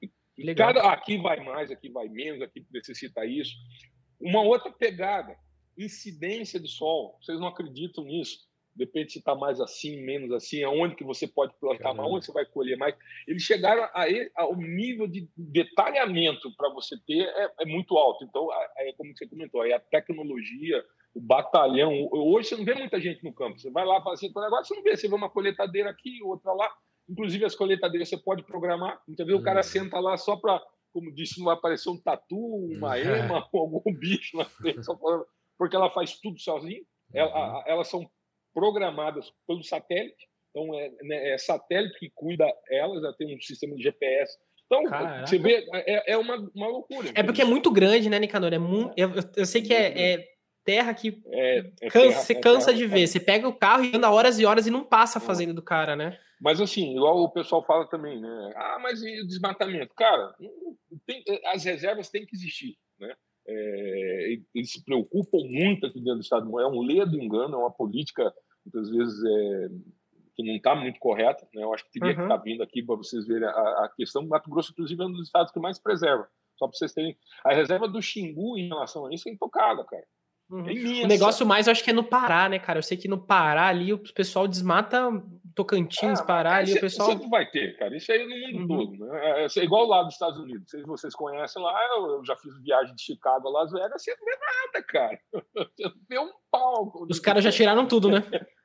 Cada, aqui vai mais, aqui vai menos, aqui necessita isso. Uma outra pegada, incidência de sol. Vocês não acreditam nisso? Depende se está mais assim, menos assim, aonde que você pode plantar mais, onde você vai colher mais. Eles chegaram a, ao nível de detalhamento para você ter é, é, muito alto. Então, é como você comentou, a tecnologia, o batalhão. Hoje você não vê muita gente no campo. Você vai lá fazer assim, negócio, você não vê, você vê uma coletadeira aqui, outra lá. Inclusive as coletadeiras você pode programar. Então, o cara uhum. senta lá só para, como disse, não vai aparecer um tatu, uma ema ou algum bicho na frente, porque ela faz tudo sozinha. Ela, elas são programadas pelo satélite. Então, é, né, é satélite que cuida elas, ela tem um sistema de GPS. Então, Caraca. você vê, é, é uma, uma loucura. É porque é muito grande, né, Nicanor? É muito, eu, eu sei que é, é terra que é, é cansa, terra, você é cansa terra, de ver. Você pega o carro e anda horas e horas e não passa a fazenda do cara, né? Mas assim, igual o pessoal fala também, né? Ah, mas e o desmatamento? Cara, tem, as reservas têm que existir, né? É, eles se preocupam muito aqui dentro do Estado. É um ledo engano, é uma política muitas vezes é, que não está muito correta. Né? Eu acho que teria uhum. que estar tá vindo aqui para vocês verem a, a questão. Mato Grosso, inclusive, é um dos estados que mais preserva. Só para vocês terem. A reserva do Xingu em relação a isso é intocada, cara. Uhum. É o negócio mais, eu acho que é no Pará, né, cara? Eu sei que no Pará ali o pessoal desmata Tocantins, ah, Pará ali, o pessoal. Sempre vai ter, cara. Isso aí no mundo uhum. todo, né? É, é igual lá dos Estados Unidos. Não sei se vocês conhecem lá, eu já fiz viagem de Chicago a Las Vegas, você não vê nada, cara. Você não vê um pau. Os caras já tiraram tudo, né?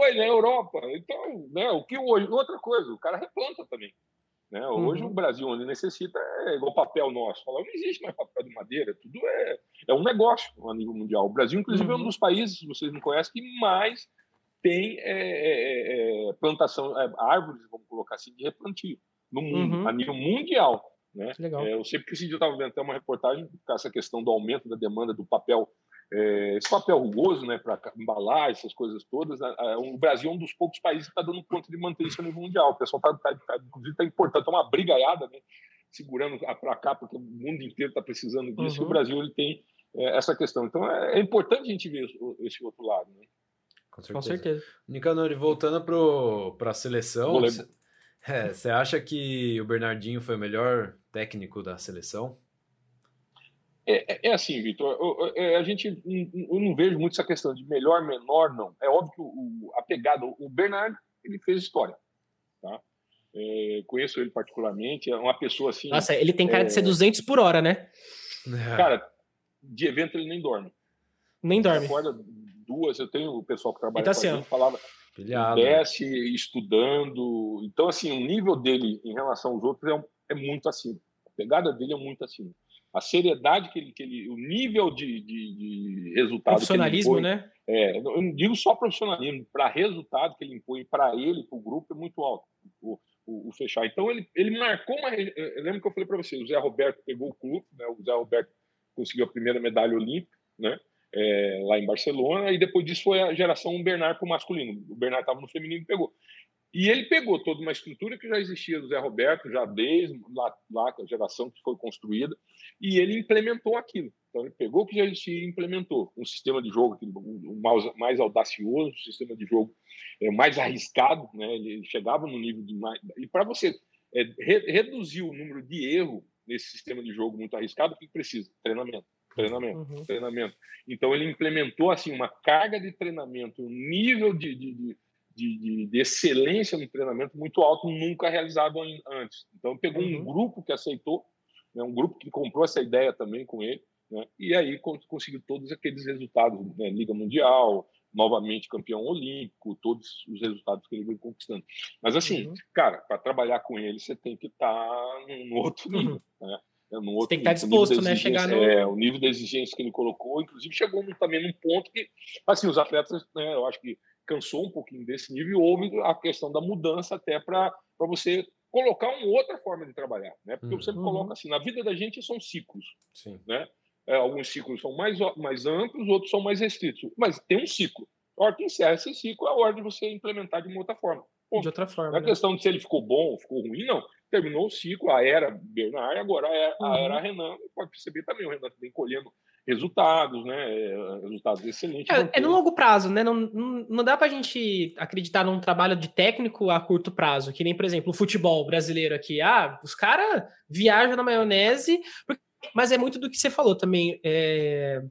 foi, né? Europa. Então, né? O que hoje. Outra coisa, o cara replanta também. Né? Hoje uhum. o Brasil, onde necessita, é igual papel nosso. Fala, não existe mais papel de madeira, tudo é, é um negócio a nível mundial. O Brasil, inclusive, uhum. é um uhum. dos países, se vocês não conhecem, que mais tem é, é, é plantação, é, árvores, vamos colocar assim, de replantio no mundo, uhum. a nível mundial. Né? Legal. É, eu sempre que eu estava vendo até uma reportagem com essa questão do aumento da demanda do papel é, esse papel rugoso, né, para embalar essas coisas todas, né, o Brasil é um dos poucos países que está dando conta de manter isso a nível mundial. O pessoal está, tá, tá, inclusive, está importando, está uma brigaiada, né, segurando para cá, porque o mundo inteiro está precisando disso. Uhum. E o Brasil ele tem é, essa questão. Então é, é, importante a gente ver esse outro lado. Né? Com certeza. Com certeza. Nicanor, voltando para a seleção, você é, acha que o Bernardinho foi o melhor técnico da seleção? É, é, é assim, Vitor, é, a gente eu não vejo muito essa questão de melhor, menor, não. É óbvio que o, a pegada, o Bernardo, ele fez história, tá? É, conheço ele particularmente, é uma pessoa assim. Nossa, ele tem cara é... de ser 200 por hora, né? Cara, de evento ele nem dorme. Nem dorme. Ele acorda duas, eu tenho o pessoal que trabalha então, assim, falava, Pilhado. desce estudando. Então, assim, o nível dele em relação aos outros é, é muito acima. A pegada dele é muito acima. A seriedade que ele, que ele o nível de, de, de resultado. Profissionalismo, impõe, né? É, eu não digo só profissionalismo, para resultado que ele impõe para ele, para o grupo, é muito alto. O, o, o, fechar. Então, ele, ele marcou uma. Eu lembro que eu falei para você: o Zé Roberto pegou o clube, né? o Zé Roberto conseguiu a primeira medalha olímpica, né? É, lá em Barcelona, e depois disso foi a geração Bernard para o masculino. O Bernard estava no feminino e pegou. E ele pegou toda uma estrutura que já existia do Zé Roberto, já desde lá, lá a geração que foi construída, e ele implementou aquilo. Então, ele pegou o que já existia e implementou um sistema de jogo um mais, mais audacioso, um sistema de jogo é, mais arriscado. Né? Ele chegava no nível de mais. E para você é, re, reduzir o número de erro nesse sistema de jogo muito arriscado, o que precisa? Treinamento. Treinamento, uhum. treinamento. Então ele implementou assim uma carga de treinamento, um nível de, de, de de, de, de, excelência no treinamento muito alto, nunca realizado antes. Então, pegou uhum. um grupo que aceitou, né, um grupo que comprou essa ideia também com ele, né, e aí conseguiu todos aqueles resultados, né, Liga Mundial, novamente campeão olímpico, todos os resultados que ele veio conquistando. Mas, assim, uhum. cara, para trabalhar com ele, você tem que estar tá no outro uhum. nível, uhum. né? É, no outro, tem que estar tá disposto, né? Chegar no. É, o nível de exigência que ele colocou, inclusive chegou também num ponto que, assim, os atletas, né, eu acho que cansou um pouquinho desse nível e houve a questão da mudança até para você colocar uma outra forma de trabalhar, né? Porque uhum. você coloca assim, na vida da gente são ciclos, Sim. né? É, alguns ciclos são mais, mais amplos, outros são mais restritos, mas tem um ciclo. A hora que encerra esse ciclo é a hora de você implementar de uma outra forma. Bom, de outra forma. Não é né? questão de se ele ficou bom ou ficou ruim, não. Terminou o ciclo, a era Bernard, agora a era, uhum. a era Renan. Pode perceber também, o Renan também colhendo resultados, né? É, resultados excelentes. É, é no longo prazo, né? Não, não, dá para a gente acreditar num trabalho de técnico a curto prazo, que nem, por exemplo, o futebol brasileiro aqui. Ah, os caras viajam na maionese, mas é muito do que você falou também. É...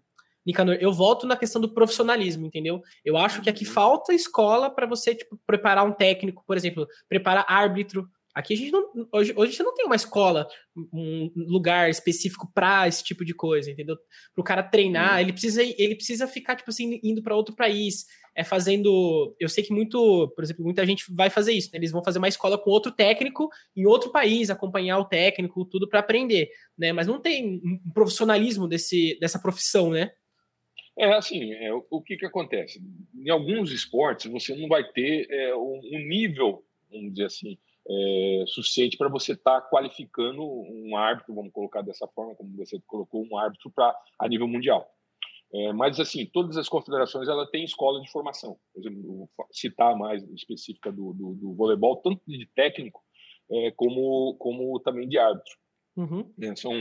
Nicanor, eu volto na questão do profissionalismo, entendeu? Eu acho que aqui uhum. falta escola para você tipo, preparar um técnico, por exemplo, preparar árbitro, Aqui a gente não. Hoje, hoje gente não tem uma escola, um lugar específico para esse tipo de coisa, entendeu? Para o cara treinar, hum. ele precisa ele precisa ficar, tipo assim, indo para outro país. É fazendo. Eu sei que muito, por exemplo, muita gente vai fazer isso, né? Eles vão fazer uma escola com outro técnico em outro país, acompanhar o técnico, tudo para aprender, né? Mas não tem um profissionalismo desse, dessa profissão, né? É assim, é, o que, que acontece? Em alguns esportes você não vai ter é, um, um nível, vamos dizer assim, é, suficiente para você estar tá qualificando um árbitro, vamos colocar dessa forma, como você colocou, um árbitro para a nível mundial. É, mas, assim, todas as confederações ela tem escola de formação. Por exemplo, citar mais específica do, do, do voleibol, tanto de técnico é, como, como também de árbitro. Uhum. É, são,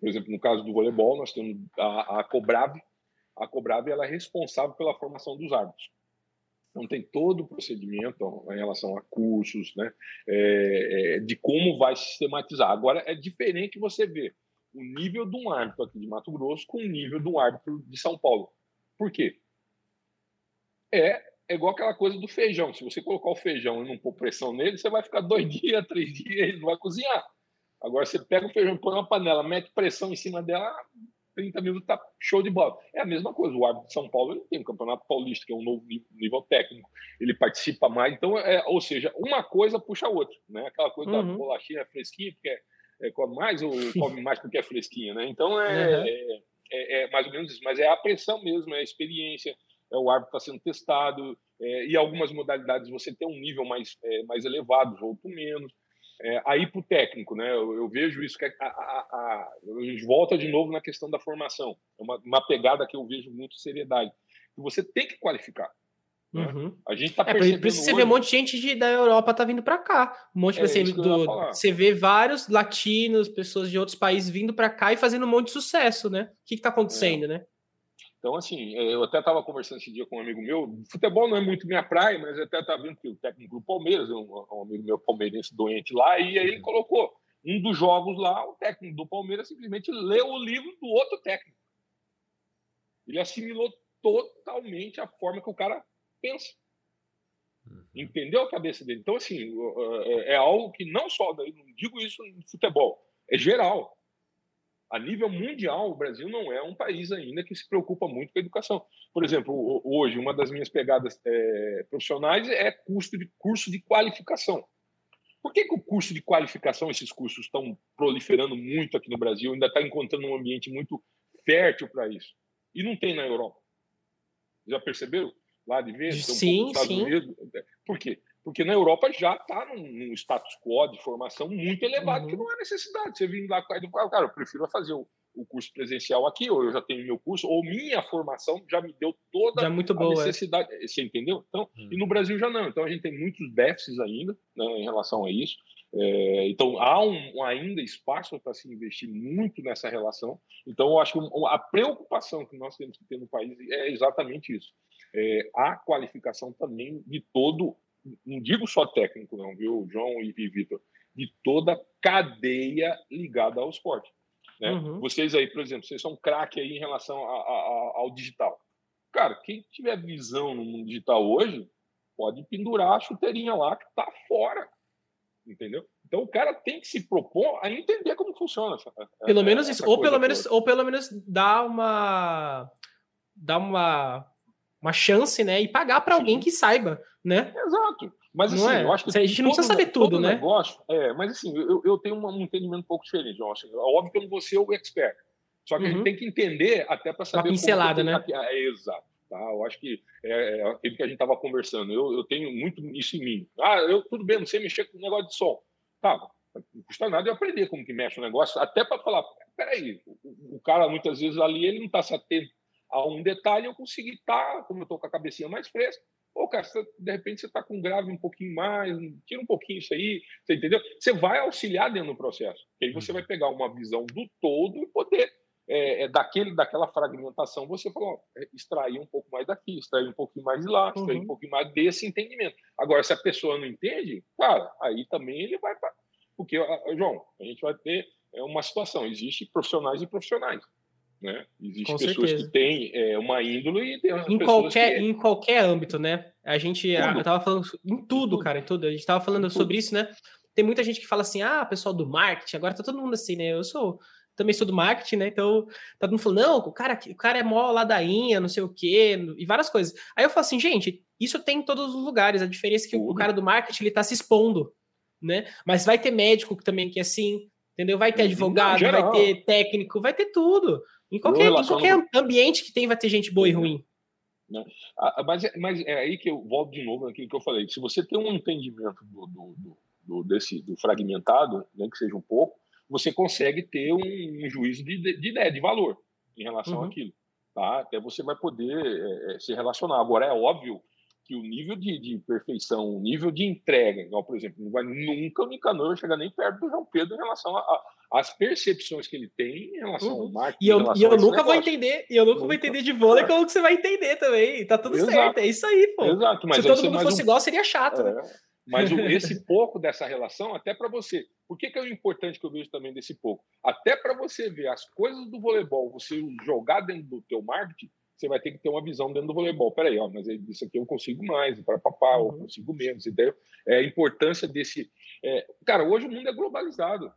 por exemplo, no caso do voleibol, nós temos a, a Cobrave. A Cobrave ela é responsável pela formação dos árbitros. Então, tem todo o procedimento em relação a cursos, né, é, é, de como vai sistematizar. Agora, é diferente você ver o nível de um árbitro aqui de Mato Grosso com o nível de um árbitro de São Paulo. Por quê? É, é igual aquela coisa do feijão. Se você colocar o feijão e não pôr pressão nele, você vai ficar dois dias, três dias, ele não vai cozinhar. Agora, você pega o feijão, põe uma panela, mete pressão em cima dela, 30 minutos tá show de bola. É a mesma coisa, o árbitro de São Paulo ele tem o Campeonato Paulista, que é um novo nível, nível técnico, ele participa mais, então, é, ou seja, uma coisa puxa a outra, né? Aquela coisa uhum. da bolachinha fresquinha, porque é, é, come mais ou come mais porque é fresquinha, né? Então é, uhum. é, é, é, mais ou menos isso, mas é a pressão mesmo, é a experiência, é o árbitro está sendo testado, é, e algumas modalidades você tem um nível mais, é, mais elevado, outro menos. É, aí para o técnico, né? Eu, eu, vejo isso que a, a, a, a, gente volta de novo na questão da formação. É uma, uma pegada que eu vejo muito seriedade. Que você tem que qualificar. Né? Uhum. A gente tá é, por isso você hoje... vê um monte de gente de, da Europa tá vindo para cá. Um monte, é, assim, do, você vê vários latinos, pessoas de outros países vindo para cá e fazendo um monte de sucesso, né? O que, está acontecendo, é. né? Então, assim, é, eu até estava conversando esse dia com um amigo meu. Futebol não é muito minha praia, mas até estava vendo que o técnico do Palmeiras, um, um amigo meu palmeirense doente lá, e aí ele colocou um dos jogos lá, o técnico do Palmeiras simplesmente leu o livro do outro técnico. Ele assimilou totalmente a forma que o cara pensa. Uhum. Entendeu a cabeça dele? Então, assim, é, é algo que não só, não digo isso no futebol, é geral. A nível mundial, o Brasil não é um país ainda que se preocupa muito com a educação. Por exemplo, hoje, uma das minhas pegadas é, profissionais é custo de, curso de qualificação. Por que, que o curso de qualificação, esses cursos estão proliferando muito aqui no Brasil, ainda está encontrando um ambiente muito fértil para isso? E não tem na Europa. Já perceberam? Lá de ver? Sim, um sim. Unidos. Por quê? Porque na Europa já está num, num, status quo de formação muito elevado, uhum. que não é necessidade. Você vir lá, cara, eu prefiro fazer o, o curso presencial aqui, ou eu já tenho meu curso, ou minha formação já me deu toda já é muito boa, a é. necessidade. É. Você entendeu? Então, hum. E no Brasil já não. Então a gente tem muitos déficits ainda né, em relação a isso. É, então há um, ainda espaço para se investir muito nessa relação. Então eu acho que a preocupação que nós temos que ter no país é exatamente isso. É, a qualificação também de todo, não digo só técnico, não, viu, João e, e Vitor, de toda cadeia ligada ao esporte. Né? Uhum. Vocês aí, por exemplo, vocês são craque aí em relação a, a, ao digital. Cara, quem tiver visão no mundo digital hoje, pode pendurar a chuteirinha lá que tá fora. Entendeu? Então o cara tem que se propor a entender como funciona essa, Pelo menos isso, ou pelo menos, ou pelo menos dar uma dar uma uma chance, né, e pagar para alguém que saiba, né? Exato. Mas assim, é? eu acho que. A gente não precisa saber tudo, né? Negócio, é, mas assim, eu, eu tenho um entendimento um pouco diferente, eu acho. É óbvio que eu não vou ser o expert. Só que uhum. a gente uhum. tem que entender até para saber. Uma pincelada, né? É, exato. Tá? Eu acho que é, é aquilo que a gente estava conversando. Eu, eu tenho muito isso em mim. Ah, eu tudo bem, não sei mexer com o negócio de som. Tá, não custa nada eu aprender como que mexe o negócio, até para falar, peraí, o, o cara muitas vezes ali ele não está se atento a um detalhe, eu consegui estar, tá, como eu estou com a cabecinha mais fresca, Pô, cara, você, de repente você está com grave um pouquinho mais, tira um pouquinho isso aí, você entendeu? Você vai auxiliar dentro do processo. E aí você uhum. vai pegar uma visão do todo e poder, é, é, daquele, daquela fragmentação, você falar, é, extrair um pouco mais daqui, extrair um pouquinho mais de lá, extrair uhum. um pouquinho mais desse entendimento. Agora, se a pessoa não entende, cara, aí também ele vai. Pra... Porque, João, a gente vai ter é, uma situação: existe profissionais e profissionais. Né? Existem pessoas certeza. que têm é, uma índole e tem em qualquer, que... em qualquer âmbito, né? A gente eu tava falando em tudo, cara, em tudo. A gente tava falando sobre isso, né? Tem muita gente que fala assim: ah, pessoal do marketing, agora tá todo mundo assim, né? Eu sou também sou do marketing, né? Então, tá todo mundo falando, não, o cara, o cara é mó ladainha, não sei o quê, e várias coisas. Aí eu falo assim, gente, isso tem em todos os lugares. A diferença é que o cara do marketing ele tá se expondo, né? Mas vai ter médico também que é assim, entendeu? Vai ter advogado, vai ter técnico, vai ter tudo. Em qualquer, em qualquer ambiente que tem, vai ter gente boa e ruim. Né? Mas, é, mas é aí que eu volto de novo naquilo que eu falei. Se você tem um entendimento do, do, do, desse, do fragmentado, nem né, que seja um pouco, você consegue ter um, um juízo de, de, ideia, de valor em relação uhum. àquilo. Tá? Até você vai poder é, é, se relacionar. Agora, é óbvio que o nível de, de, perfeição, o nível de entrega, igual, por exemplo, não vai nunca o Nicanor vai chegar nem perto do João Pedro em relação às percepções que ele tem em relação uhum. ao marketing. E eu, e eu nunca vou entender, e eu nunca, nunca, vou entender de vôlei como que você vai entender também. Tá tudo Exato. certo, é isso aí, pô. Exato, mas Se todo mundo fosse um... igual, seria chato, né? é. né? Mas esse pouco dessa relação, até para você. Por que, que é o importante que eu vejo também desse pouco? Até para você ver as coisas do voleibol, você jogar dentro do teu marketing, você vai ter que ter uma visão dentro do voleibol. Peraí, ó, mas isso aqui eu consigo mais, para papá, uhum. eu consigo menos, entendeu? É a importância desse. É... Cara, hoje o mundo é globalizado.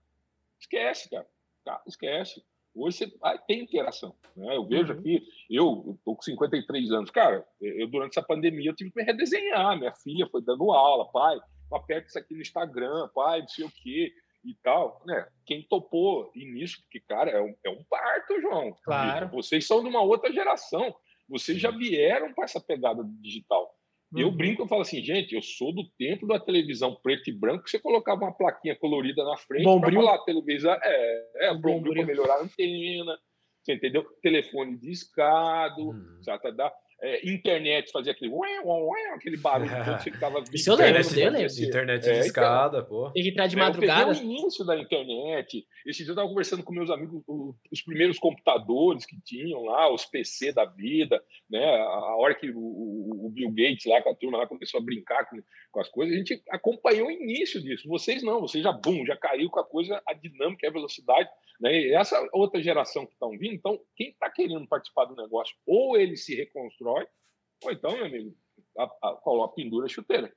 Esquece, cara. Tá, esquece. Hoje você tem interação. Né? Eu vejo uhum. aqui, eu estou com 53 anos. Cara, eu durante essa pandemia eu tive que me redesenhar. Minha filha foi dando aula, pai, aperta isso aqui no Instagram, pai, não sei o quê e tal, né? Quem topou início, porque, cara, é um, é um parto, João. Claro. Vocês são de uma outra geração. Vocês já vieram para essa pegada digital. Uhum. Eu brinco, eu falo assim, gente, eu sou do tempo da televisão preto e branco, que você colocava uma plaquinha colorida na frente para falar televisão, é, é bombril para melhorar a antena, você entendeu? Telefone discado, uhum. sabe, tá, tá é, internet fazia aquele, ué, ué, aquele barulho você ficava Isso eu lembro, eu lembro. Internet é, discada, pô. Tem que entrar de madrugada. É, eu o início da internet. Esse dia eu estava conversando com meus amigos, os primeiros computadores que tinham lá, os PC da vida, né? A hora que o, o, o Bill Gates lá com a turma lá começou a brincar com, com, as coisas, a gente acompanhou o início disso. Vocês não, vocês já, bum, já caiu com a coisa, a dinâmica e a velocidade. Né? E essa outra geração que estão vindo, então, quem está querendo participar do negócio, ou ele se reconstrói, ou então, meu amigo, a, a, coloca pendura chuteira.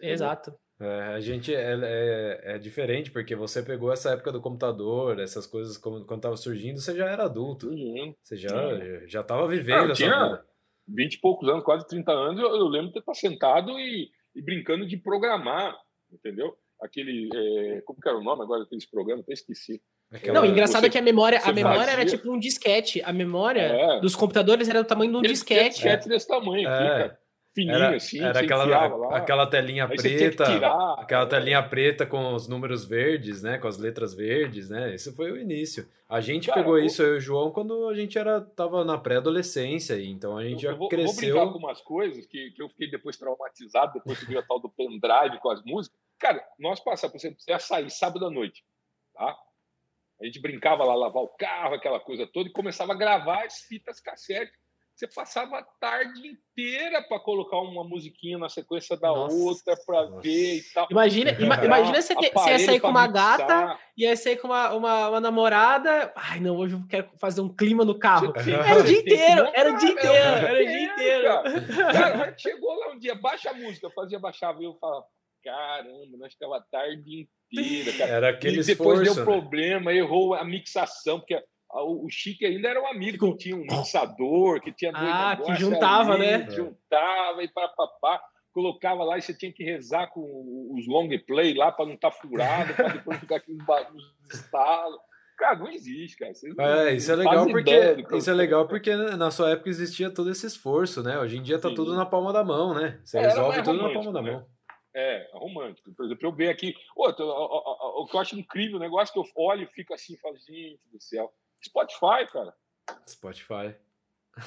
Exato. É, a gente é, é, é, diferente, porque você pegou essa época do computador, essas coisas quando, quando tava surgindo, você já era adulto. Uhum. Você já, já tava vivendo essa vida. 20 e poucos anos, quase 30 anos, eu, eu lembro de estar sentado e, e, brincando de programar, entendeu? Aquele. É, como que era o nome agora desse programa? Até esqueci. Aquela... Não, engraçado você, é que a memória, a memória era tipo um disquete. A memória é. dos computadores era do tamanho de um disquete. Disquete desse tamanho aqui, é. cara fininho era, assim. Era aquela, aquela telinha Aí preta, aquela é. telinha preta com os números verdes, né? Com as letras verdes, né? Esse foi o início. A gente Cara, pegou eu... isso, eu e o João, quando a gente era, tava na pré-adolescência, então a gente eu, já vou, cresceu. Vou brincar com umas coisas que, que eu fiquei depois traumatizado, depois que vi a tal do pendrive com as músicas. Cara, nós passamos, por exemplo, ia sair sábado à noite, tá? A gente brincava lá, lavar o carro, aquela coisa toda, e começava a gravar as fitas cassete você passava a tarde inteira para colocar uma musiquinha na sequência da nossa, outra para ver e tal. Imagina, ima, imagina você, ter, você ia sair com uma mixar. gata, ia sair com uma, uma, uma, namorada. Ai, não, hoje eu quero fazer um clima no carro. Era o dia inteiro, era o dia inteiro, era o dia inteiro. Cara, chegou lá um dia, baixa a música, fazia baixar, eu falava, caramba, nós ficava a tarde inteira, cara. Era aquele e depois esforço, deu né? problema, errou a mixação, porque o Chique ainda era um amigo que tinha um mixador, que tinha ah, que juntava, ali, né? Juntava e papapá, colocava lá e você tinha que rezar com os long play lá para não estar tá furado, para depois ficar aqui nos estalos. Cara, não existe, cara. Você é, isso é legal porque isso é legal porque na sua época existia todo esse esforço, né? Hoje em dia tá Sim. tudo na palma da mão, né? Você é, resolve tudo na palma da né? Mão. É, romântico. Por exemplo, eu ver aqui. Outro, o, que eu acho incrível, o negócio que eu olho e fico assim falo, gente do céu. Spotify, cara. Spotify.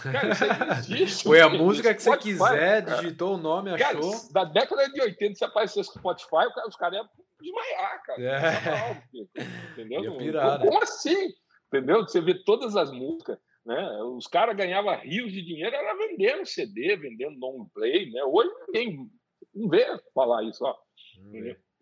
Cara, isso existe. Foi a música que Spotify, você quiser, cara. digitou o nome, cara, achou. Da década de 80, se aparecesse Spotify, os caras iam desmaiar, cara. É. Entendeu? Ia pirar, como, né? assim? Entendeu? Você vê todas as músicas. Né? Os caras ganhavam rios de dinheiro, era vendendo CD, vendendo long play. Né? Hoje ninguém não vê falar isso. Ó.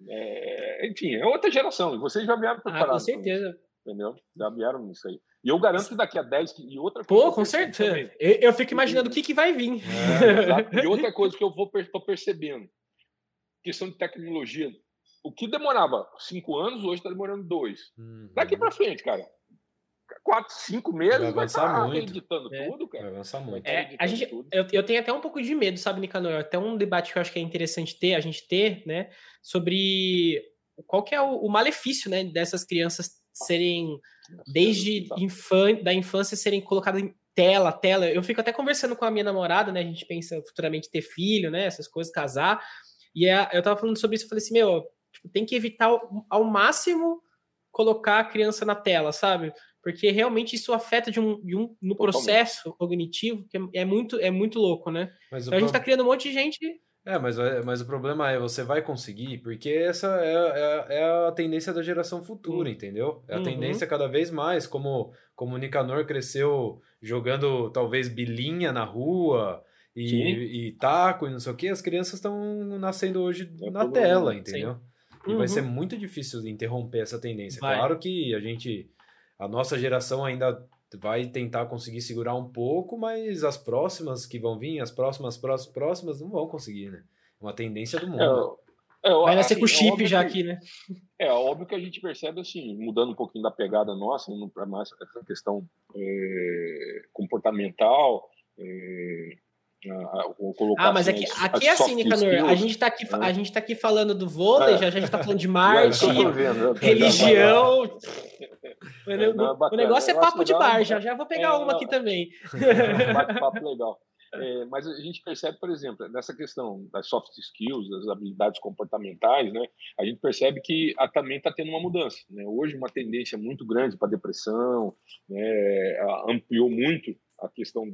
É, enfim, é outra geração. Vocês já vieram preparados. Ah, com certeza entendeu? Já vieram nisso aí. E eu garanto que daqui a 10 e outra coisa. Pô, com certeza. Eu, eu, fico imaginando o que, que vai vir. É, e outra coisa que eu vou tô percebendo: questão de tecnologia. O que demorava cinco anos, hoje está demorando dois. Uhum. Daqui para frente, cara. Quatro, cinco meses vai avançar vai muito. editando é. tudo, cara. Vai avançar muito. É, a gente, eu, eu tenho até um pouco de medo, sabe, Nicanor? Até um debate que eu acho que é interessante ter, a gente ter, né? Sobre qual que é o, o malefício, né, dessas crianças serem desde infan da infância serem colocadas em tela, tela. Eu fico até conversando com a minha namorada, né? A gente pensa futuramente ter filho, né? Essas coisas, casar. E a, eu tava falando sobre isso, eu falei assim, meu, tipo, tem que evitar ao, ao, máximo colocar a criança na tela, sabe? Porque realmente isso afeta de um, de um no processo cognitivo, que é, é, muito é muito louco, né? Mas então a gente tá criando um monte de gente é, mas, mas o problema é, você vai conseguir, porque essa é, é, é a tendência da geração futura, uhum. entendeu? É a uhum. tendência cada vez mais, como, como o Nicanor cresceu jogando talvez bilinha na rua e, e taco e não sei o que, as crianças estão nascendo hoje é na tela, entendeu? Sim. E uhum. vai ser muito difícil interromper essa tendência. Vai. Claro que a gente, a nossa geração ainda vai tentar conseguir segurar um pouco, mas as próximas que vão vir, as próximas, próximas, próximas, não vão conseguir, né? É uma tendência do mundo. É, é, vai nascer assim, com chip já que, aqui, né? É óbvio que a gente percebe assim, mudando um pouquinho da pegada nossa, para mais essa questão é, comportamental, é, ah, mas aqui, as, aqui é assim, Nicanor. A gente está aqui, a gente tá aqui falando do vôlei, é. já a gente está falando de Marte, religião. o, negócio é papo de bar, já, já vou pegar é, uma aqui também. Bate-papo legal. É, mas a gente percebe, por exemplo, nessa questão das soft skills, das habilidades comportamentais, né, a gente percebe que a, também está tendo uma mudança. Né? Hoje, uma tendência muito grande para depressão, né, ampliou muito a questão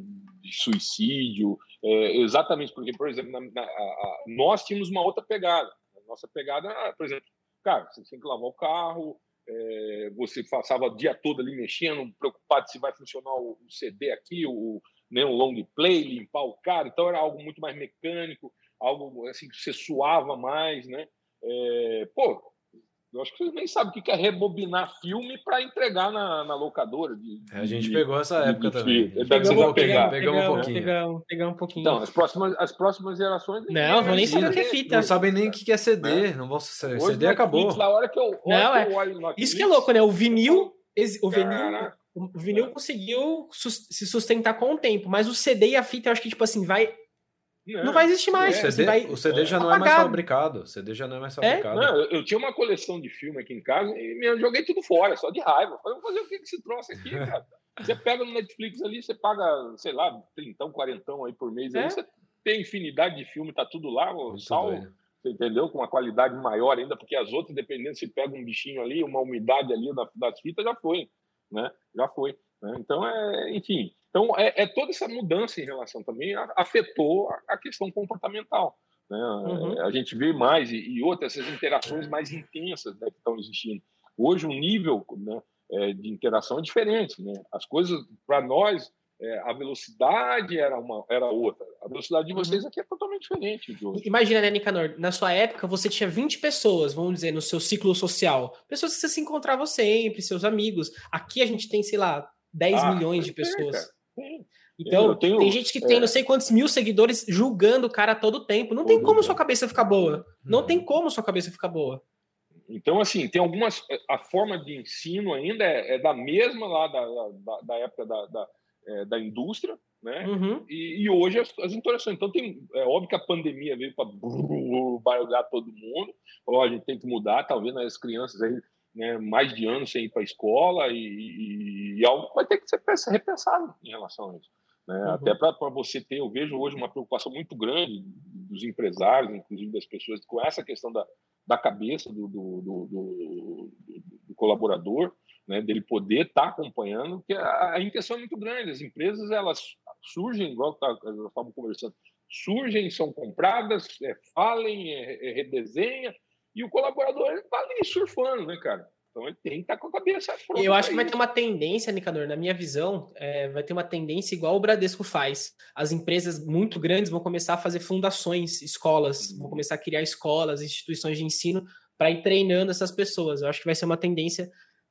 de suicídio, é, exatamente porque, por exemplo, na, na, a, nós tínhamos uma outra pegada. A nossa pegada, por exemplo, cara, você tem que lavar o carro, é, você passava o dia todo ali mexendo, preocupado se vai funcionar o, CD aqui, o, né, o long play, limpar o carro, então era algo muito mais mecânico, algo assim que você suava mais, né? É, pô, Eu acho que vocês nem sabem o que é rebobinar filme para entregar na, na locadora. De, É, a gente de- pegou essa de- época de- também. de- um pra pegar. pegamos um pouquinho. Pegamos, pegamos um pouquinho. Então, as próximas, as próximas gerações. Não, vou nem saber o que é fita. Não sabem nem o que é CD. Não vão CD Hoje, CD acabou. Netflix, Na hora que eu, hora Não, que eu olho no Netflix, Isso que é louco, né? O vinil, o vinil, o vinil conseguiu sus- se sustentar com o tempo, mas o CD e a fita, eu acho que, tipo assim, vai. Não vai existir O mais. É, CD, vai o CD já não é mais apagado. fabricado. O CD já não é mais É? fabricado. Não, eu, eu tinha uma coleção de filme aqui em casa e eu joguei tudo fora, só de raiva. Falei, vou fazer o que que esse troço aqui, cara? Você pega no Netflix ali, você paga, sei lá, 30, 40 aí por mês. É? Aí você tem infinidade de filme, tá tudo lá, o Muito sal, doido. você entendeu? Com uma qualidade maior ainda, porque as outras, dependendo se pega um bichinho ali, uma umidade ali da- das fitas, já foi, né? Já foi. né? Então, é, enfim. Então, é, é toda essa mudança em relação também afetou a, a questão comportamental. Né? Uhum. A gente vê mais, e, e outras, essas interações mais intensas né, que estão existindo. Hoje, o nível né, é, de interação é diferente. Né? As coisas, para nós, é, a velocidade era, uma, era outra. A velocidade de vocês aqui é totalmente diferente de hoje. Imagina, né, Nicanor? Na sua época, você tinha 20 pessoas, vamos dizer, no seu ciclo social. Pessoas que você se encontrava sempre, seus amigos. Aqui a gente tem, sei lá, 10 Ah, milhões de pessoas. Então, Eu tenho- tem gente que tem é. não sei quantos mil seguidores julgando o cara todo o tempo. Não tem como sua cabeça ficar boa. Não Uhum. tem como sua cabeça ficar boa. Então, assim, tem algumas. A forma de ensino ainda é, é da mesma lá da, da, da época da, da, é, da indústria, né? Uhum. E, e hoje as, as interações. Então, tem, é óbvio que a pandemia veio para barulhar todo mundo. Ó, a gente tem que mudar, talvez né, as crianças aí, né, mais de anos sem ir para a escola e, e, e algo vai ter que ser pensa- repensado em relação a isso. Né? Uhum. Até para você ter, eu vejo hoje uma preocupação muito grande dos empresários, inclusive das pessoas, com essa questão da, da cabeça do, do, do, do- do colaborador, né, dele poder estar acompanhando, porque a, a intenção é muito grande. As empresas elas surgem, igual tá, nós estávamos conversando, surgem, são compradas, é, falem, é, é, redesenha, e o colaborador está ali surfando, né, cara? Então ele tem que estar com a cabeça pronta. Eu acho que vai ter uma tendência, Nicanor, na minha visão, é, vai ter uma tendência igual o Bradesco faz. As empresas muito grandes vão começar a fazer fundações, escolas, vão começar a criar escolas, instituições de ensino para ir treinando essas pessoas. Eu acho que vai ser uma tendência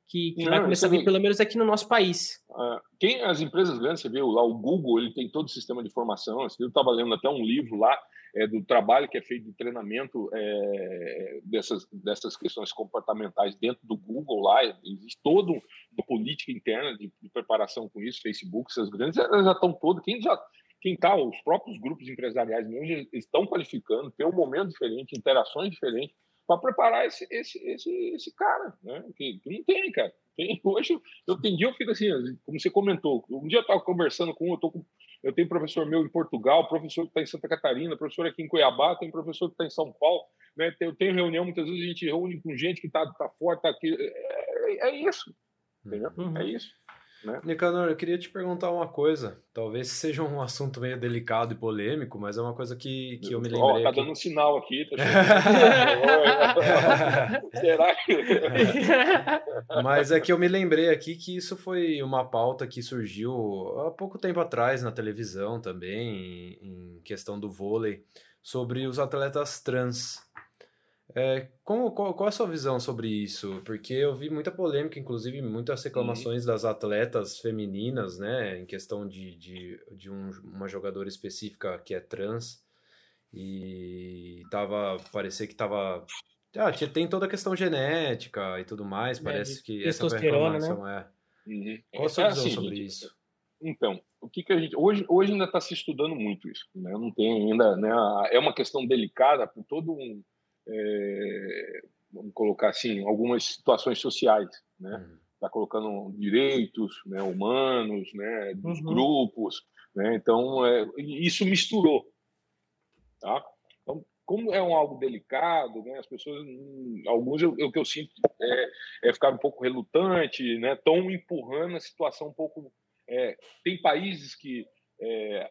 que, que vai Não, começar a vir, pelo menos aqui no nosso país. Ah, Quem as empresas grandes, você viu lá, o Google, ele tem todo o sistema de formação. Eu estava lendo até um livro lá é, do trabalho que é feito de treinamento é, dessas, dessas questões comportamentais dentro do Google lá. Existe toda uma política interna de, de preparação com isso. Facebook, essas grandes, elas já estão todas. Quem já quem está, os próprios grupos empresariais mesmo, estão qualificando, tem um momento diferente, interações diferentes, para preparar esse, esse, esse, esse cara, né? Que, que não tem, cara. Tem, hoje, eu tem dia eu fico assim, como você comentou, um dia eu estava conversando com um, eu, tô com, eu tenho professor meu em Portugal, professor que está em Santa Catarina, professor aqui em Cuiabá, tem professor que está em São Paulo, né? Eu tenho reunião, muitas vezes a gente reúne com gente que está tá fora, está aqui. É, é isso, entendeu? Uhum. É isso. Né? Nicanor, eu queria te perguntar uma coisa. Talvez seja um assunto meio delicado e polêmico, mas é uma coisa que, que eu me lembrei. tá aqui. dando um sinal aqui. Tá. Será que. Mas é que eu me lembrei aqui que isso foi uma pauta que surgiu há pouco tempo atrás na televisão também, em questão do vôlei, sobre os atletas trans. É, como, qual, qual é a sua visão sobre isso? Porque eu vi muita polêmica, inclusive muitas reclamações das atletas femininas, né, em questão de, de, de um- uma jogadora específica que é trans, e tava, parecia que tava ah, tinha- tem toda a questão genética e tudo mais, É, parece que essa né? reclamação, é. Uhum. Qual a sua É visão assim, sobre gente, isso? Então, o que, que a gente. Hoje, hoje ainda está se estudando muito isso. Né? Não tem ainda. Né? É uma questão delicada por todo um. É, vamos colocar assim, algumas situações sociais. Né? Uhum. Está colocando direitos né, humanos, né, dos Uhum. grupos. Né? Então, é, isso misturou. Tá? Então, como é um algo delicado, né, as pessoas, alguns, eu- que eu sinto é, é ficar um pouco relutante, né, estão empurrando a situação um pouco. é, tem países que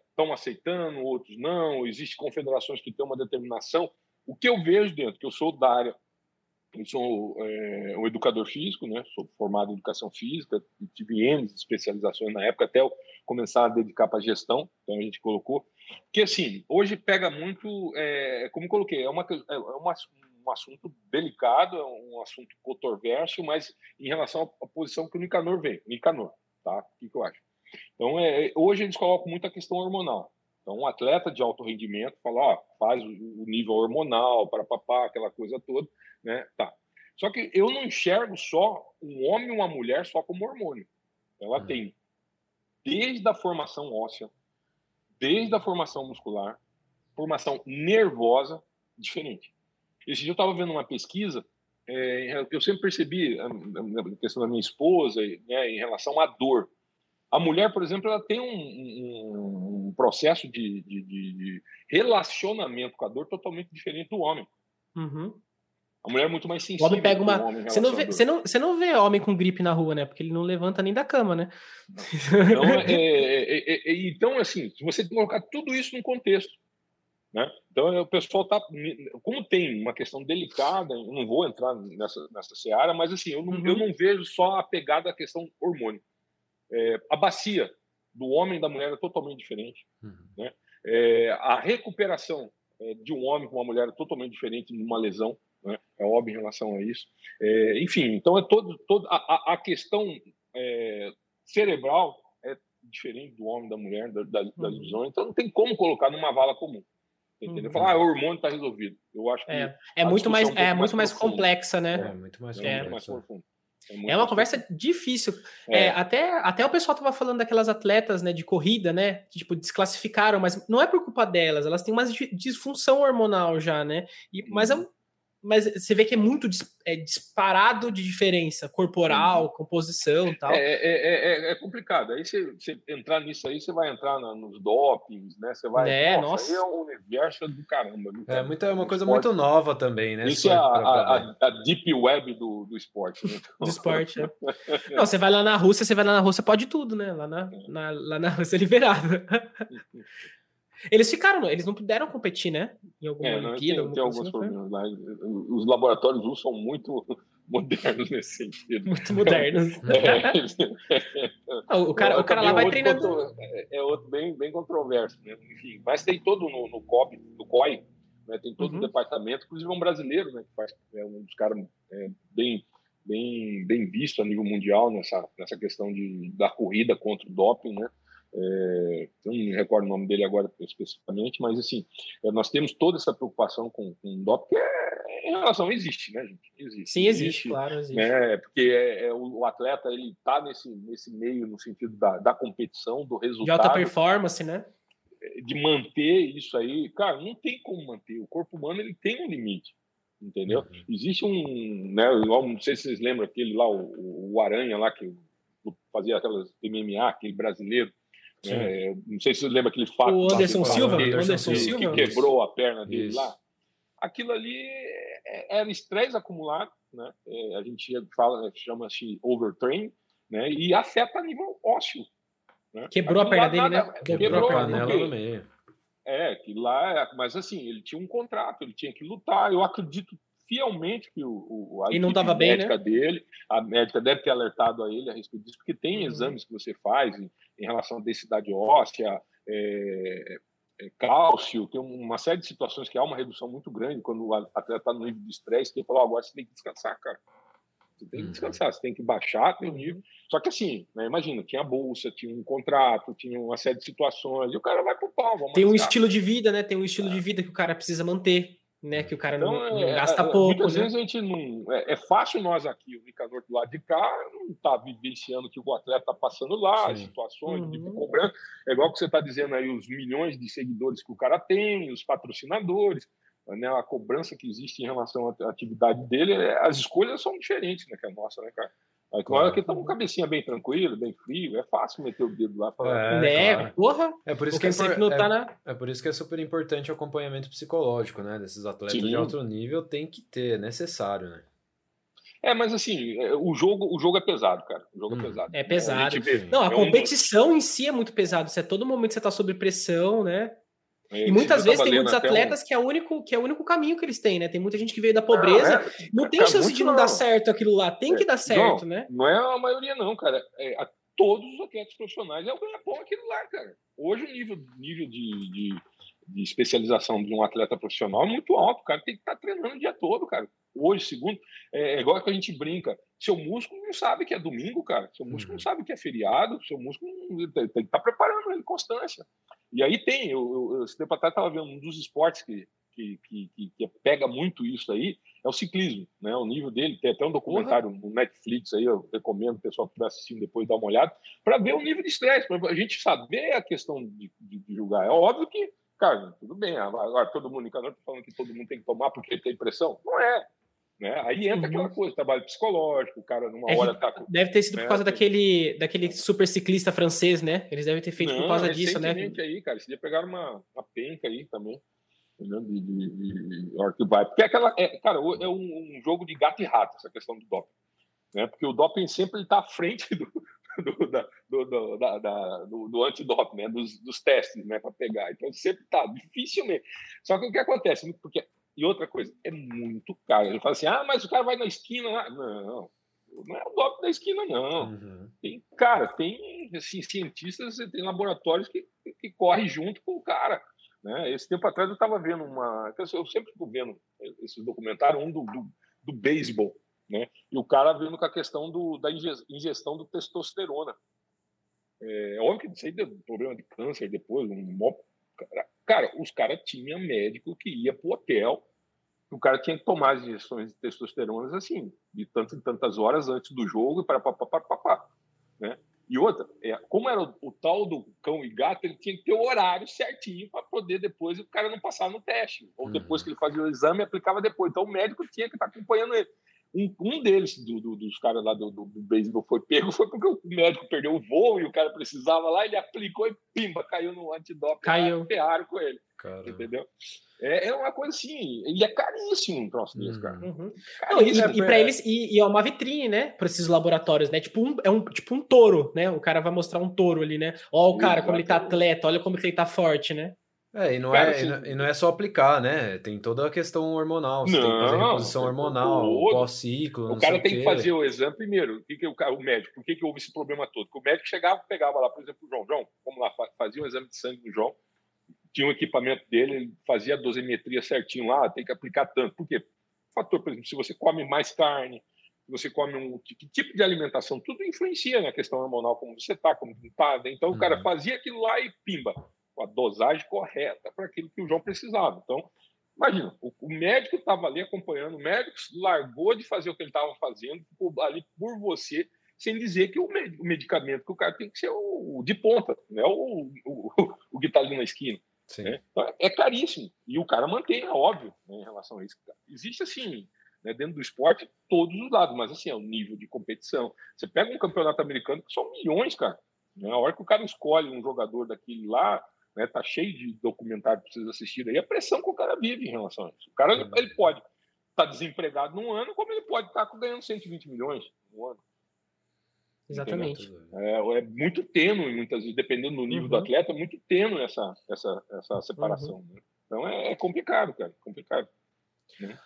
estão aceitando, outros não, existem confederações que têm uma determinação. O que eu vejo dentro, que eu sou da área, eu sou é, um educador físico, né, sou formado em educação física, tive N especializações na época, até eu começar a dedicar para gestão, então a gente colocou. Que assim, hoje pega muito, é, como coloquei, é uma, é uma, um assunto delicado, é um assunto controverso, mas em relação à posição que o Nicanor vem, Nicanor, tá? O que, que eu acho? Então, é, hoje eles colocam muito a questão hormonal. Então, um atleta de alto rendimento fala, ó, faz o nível hormonal, para papá, aquela coisa toda, né? Tá. Só que eu não enxergo só um homem e uma mulher só como hormônio. Ela uhum. tem desde a formação óssea, desde a formação muscular, formação nervosa diferente. Esse dia eu estava vendo uma pesquisa, é, eu sempre percebi a, a questão da minha esposa né, em relação à dor. A mulher, por exemplo, ela tem um, um, um processo de, de, de, relacionamento com a dor totalmente diferente do homem. Uhum. A mulher é muito mais sensível. O homem pega uma. Homem você, não vê, você, não, você não vê homem com gripe na rua, né? Porque ele não levanta nem da cama, né? Então, é, é, é, é, então assim, se você colocar tudo isso num contexto, né? Então, o pessoal tá. Como tem uma questão delicada, eu não vou entrar nessa, nessa seara, mas assim, eu não, uhum. eu não vejo só a pegada da questão hormônio. É, a bacia do homem e da mulher é totalmente diferente. Uhum. Né? É, a recuperação é, de um homem com uma mulher é totalmente diferente numa lesão. Né? É óbvio em relação a isso. É, enfim, então é todo, todo a, a questão é, cerebral é diferente do homem da mulher, da, da, das uhum. visões. Então não tem como colocar numa vala comum. Entendeu? Uhum. Falar, ah, o hormônio está resolvido. Eu acho que. É, é muito mais, é, é muito mais, mais complexa, né? É muito mais, é. É, é uma conversa difícil. É. é. até, até o pessoal tava falando daquelas atletas né, de corrida, né? Que, tipo, desclassificaram, mas não é por culpa delas, elas têm uma disfunção hormonal já, né? E, mas é, mas você vê que é muito é, disparado de diferença corporal, composição e tal. É, é, é, é, complicado. Aí você, você, entrar nisso aí, você vai entrar na, nos dopings, né? Você vai. É, nossa, nossa. é um universo do caramba. Do é muita, uma coisa muito nova também, né? Isso é a, a, a, deep web do, do esporte. Né? do esporte, é. Não, você vai lá na Rússia, você vai lá na Rússia, pode tudo, né? Lá na, na lá na Rússia é liberado. Eles ficaram, eles não puderam competir, né? Em alguma é, Olimpíada. Tem, tem alguns assim, problemas lá. Os laboratórios russos são muito modernos nesse sentido. Muito modernos. é, o cara, o cara lá vai treinando. Contro, é, é outro bem, bem controverso, né? Enfim, mas tem todo no, no COP, no COI, né? tem todo uhum. o departamento, inclusive um brasileiro, né? Que faz, é um dos caras é, bem, bem, bem visto a nível mundial nessa, nessa questão de, da corrida contra o doping, né? É, eu não me recordo o nome dele agora especificamente, mas assim, é, nós temos toda essa preocupação com, com o DOP, que é, em relação, existe, né, gente? Existe. Sim, existe, existe claro, existe. Né, porque é, é o, o, atleta, ele está nesse, nesse meio, no sentido da, da competição, do resultado. De alta performance, né? É, de manter isso aí. Cara, não tem como manter. O corpo humano, ele tem um limite entendeu? Uhum. Existe um, né, não sei se vocês lembram aquele lá, o, o Aranha lá que fazia aquelas MMA, aquele brasileiro, é, não sei se você lembra aquele fato. O Anderson Silva, que, Anderson que, Silva, que quebrou a perna dele Isso. lá. Aquilo ali é, era estresse acumulado, né? É, a gente fala, chama-se overtrain, né? E afeta a nível ósseo. Né? Quebrou aquilo a perna dele, nada, né? Quebrou, quebrou a canela no meio. É, que lá, mas assim, ele tinha um contrato, ele tinha que lutar. Eu acredito fielmente que o, o a e não tava médica bem, né? dele, a médica deve ter alertado a ele a respeito disso, porque tem uhum. exames que você faz em, em relação à densidade óssea, é, é, cálcio, tem uma série de situações que há uma redução muito grande quando o atleta está no nível de estresse, que ele falou, agora você tem que descansar, cara. Você tem que uhum. descansar, você tem que baixar teu nível. Só que assim, né, imagina, tinha bolsa, tinha um contrato, tinha uma série de situações, e o cara vai pro pau. Tem um estilo de vida, né? Tem um estilo é. de vida que o cara precisa manter né? Que o cara então, não, não é, gasta é, pouco. Muitas né? vezes a gente não. É, é, fácil nós aqui, o Nicanor do lado de cá, não tá vivenciando o que o atleta está passando lá, Sim. as situações, uhum. tipo, cobrando. É igual que você está dizendo aí, os milhões de seguidores que o cara tem, os patrocinadores, né, a cobrança que existe em relação à atividade dele, é, as escolhas são diferentes, né, que a nossa, né, cara? Aí, claro que tá com cabecinha bem tranquila, bem frio, é fácil meter o dedo lá para. É, é claro. porra! É por, isso que é, por, é, na... é por isso que é super importante o acompanhamento psicológico, né? Desses atletas Sim. de alto nível tem que ter, é necessário, né? É, mas assim, é, o jogo, o jogo é pesado, cara. O jogo hum. é pesado. É pesado. A Não, a é competição um... em si é muito pesado. Você, a todo momento você tá sob pressão, né? É, e muitas vezes tem muitos atletas um... que é, o único, que é o único caminho que eles têm, né? Tem muita gente que veio da pobreza. Não, é, não tem chance de não, não dar certo aquilo lá. Tem que dar certo, não, né? Não é a maioria, não, cara. É, a, todos os atletas profissionais é o ganha-pão aquilo lá, cara. Hoje o nível, nível de, de, de especialização de um atleta profissional é muito alto. Cara tem que estar tá treinando o dia todo, cara. Hoje, segundo, é, é igual que a gente brinca. Seu músculo não sabe que é domingo, cara. Seu músculo uhum. não sabe que é feriado. Seu músculo tem que estar tá preparando ele constância. E aí tem, eu, eu, esse tempo atrás estava vendo um dos esportes que, que, que, que, pega muito isso aí, é o ciclismo, né? O nível dele, tem até um documentário uhum. no Netflix aí, eu recomendo o pessoal que estiver assistindo depois dar uma olhada, para ver o nível de estresse, para a gente saber a questão de, de, de, julgar. É óbvio que, cara, tudo bem, agora todo mundo, um tá falando que todo mundo tem que tomar porque tem pressão. Não é. Né? Aí entra uhum. aquela coisa, trabalho psicológico, o cara numa é hora tá. Deve ter sido né? por causa daquele, daquele super ciclista francês, né? Eles devem ter feito Não, por causa disso, né? aí, cara, esse dia pegaram uma, uma penca aí também entendeu? De, de, de, de vai. Porque é aquela, é, cara, é um, um, jogo de gato e rato essa questão do doping, né? Porque o doping sempre está à frente do, do, da, do, do, da, da, do, do antidoping, né? Dos, dos testes, né? Para pegar. Então sempre está dificilmente. Só que o que acontece? Porque e outra coisa, é muito caro. Ele fala assim, ah, mas o cara vai na esquina lá. Não, não é o doping da esquina, não. Uhum. Tem, cara, tem assim, cientistas, tem laboratórios que, que correm junto com o cara. Né? Esse tempo atrás eu estava vendo uma. Eu sempre fico vendo esse documentário, um do, do, do beisebol, né? E o cara vendo com a questão do, da ingestão do testosterona. É, é óbvio que isso aí deu problema de câncer depois, um Cara, os caras tinham médico que ia pro hotel, o cara tinha que tomar as injeções de testosterona assim, de tantas e tantas horas antes do jogo, para papapá, né? E outra, é, como era o, o, tal do cão e gato, ele tinha que ter o horário certinho para poder depois o cara não passar no teste. Ou uhum. depois que ele fazia o exame, aplicava depois. Então o médico tinha que estar tá acompanhando ele. Um, um deles, do, do, dos caras lá do, do, do beisebol, foi pego, foi porque o médico perdeu o voo e o cara precisava lá, ele aplicou e pimba, caiu no antidoping. Caiu. Ferraram com ele. Caramba. Entendeu? É, é uma coisa assim, e é caríssimo um troço desse, uhum. cara. Uhum. Não, e, e para eles, e, e, é uma vitrine, né, para esses laboratórios, né? Tipo um, é um, tipo um touro, né? O cara vai mostrar um touro ali, né? Ó, o cara, como ele tá atleta, olha como ele tá forte, né? É, e não, cara, é, assim, e não é só aplicar, né? Tem toda a questão hormonal. Você não, tem que fazer reposição hormonal, pós-ciclo. O cara tem que fazer o exame primeiro. O, que que o, o médico, por que, que houve esse problema todo? Porque o médico chegava, pegava lá, por exemplo, o João. João, vamos lá, fazia um exame de sangue do João tinha um equipamento dele, ele fazia a dosimetria certinho lá, tem que aplicar tanto. Por quê? Fator, por exemplo, se você come mais carne, se você come um que tipo de alimentação, tudo influencia na questão hormonal, como você está, como não está. Né? Então uhum. o cara uhum. fazia aquilo lá e pimba, com a dosagem correta para aquilo que o João precisava. Então, imagina, o, o médico estava ali acompanhando, o médico largou de fazer o que ele estava fazendo, ficou ali por você, sem dizer que o, medicamento que o cara tem que ser o, o de ponta, não é o, o, o que está ali na esquina. Né? Então, é caríssimo. E o cara mantém, é óbvio, né, em relação a isso. Existe, assim, né, dentro do esporte, todos os lados, mas, assim, é o nível de competição. Você pega um campeonato americano que são milhões, cara. Né? A hora que o cara escolhe um jogador daquele lá, né, tá cheio de documentário para vocês assistirem aí, a pressão que o cara vive em relação a isso. O cara, ele pode estar tá desempregado num ano, como ele pode estar tá ganhando 120 milhões no ano. Exatamente. É, é, muito tênue, muitas vezes, dependendo do nível uhum. do atleta, é muito tênue essa, essa, essa separação. Uhum. Né? Então é, é, complicado, cara, complicado. Né?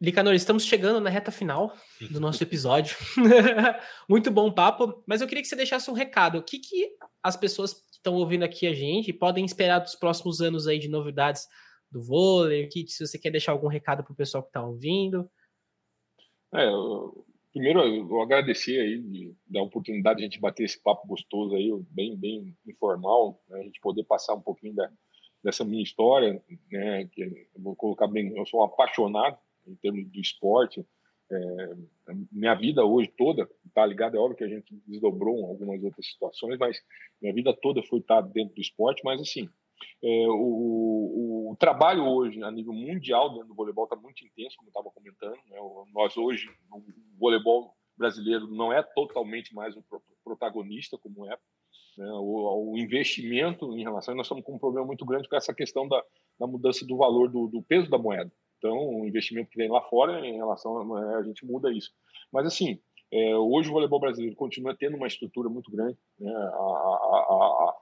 Licanor, estamos chegando na reta final do nosso episódio. muito bom papo, mas eu queria que você deixasse um recado. O que, que as pessoas que estão ouvindo aqui a gente podem esperar dos próximos anos aí de novidades do vôlei? Que, se você quer deixar algum recado para o pessoal que está ouvindo. É, eu primeiro eu agradecer aí de, da oportunidade de a gente bater esse papo gostoso aí, bem bem informal, né? a gente poder passar um pouquinho da, dessa minha história, né? Que eu vou colocar bem, eu sou um apaixonado em termos do esporte. É, minha vida hoje toda está ligada, é óbvio que a gente desdobrou algumas outras situações, mas minha vida toda foi estar dentro do esporte, mas assim, é, o, o, trabalho hoje a nível mundial dentro do voleibol está muito intenso, como estava comentando. Né? Nós hoje, o voleibol brasileiro não é totalmente mais o protagonista como é. Né? O, o, investimento em relação, nós estamos com um problema muito grande com essa questão da, da mudança do valor do, do, peso da moeda. Então, o investimento que vem lá fora, em relação a, a gente muda isso. Mas assim, é, hoje o voleibol brasileiro continua tendo uma estrutura muito grande. Né? A, a,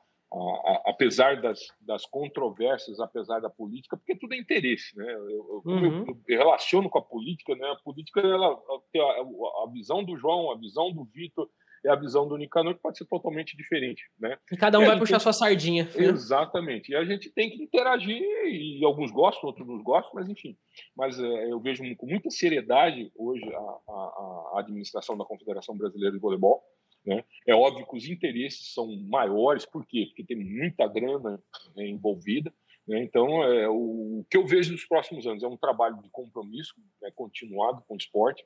apesar das, das controvérsias, apesar da política, porque tudo é interesse, né? Eu, uhum. eu, eu relaciono com a política, né? A política ela a, a, visão do João, a visão do Vitor, é a visão do Nicanor, que pode ser totalmente diferente. Né? E cada um e vai puxar tem... sua sardinha. Exatamente. E a gente tem que interagir, e alguns gostam, outros não gostam, mas enfim. Mas é, eu vejo com muita seriedade hoje a, a, a administração da Confederação Brasileira de Voleibol. Né? É óbvio que os interesses são maiores, por quê? Porque tem muita grana né, envolvida. Né? Então, é, o, o, que eu vejo nos próximos anos é um trabalho de compromisso né, continuado com o esporte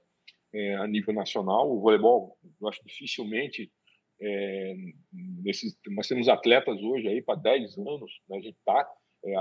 é, a nível nacional. O voleibol, eu acho dificilmente. É, nesses, nós temos atletas hoje aí para 10 anos, né? a gente está é,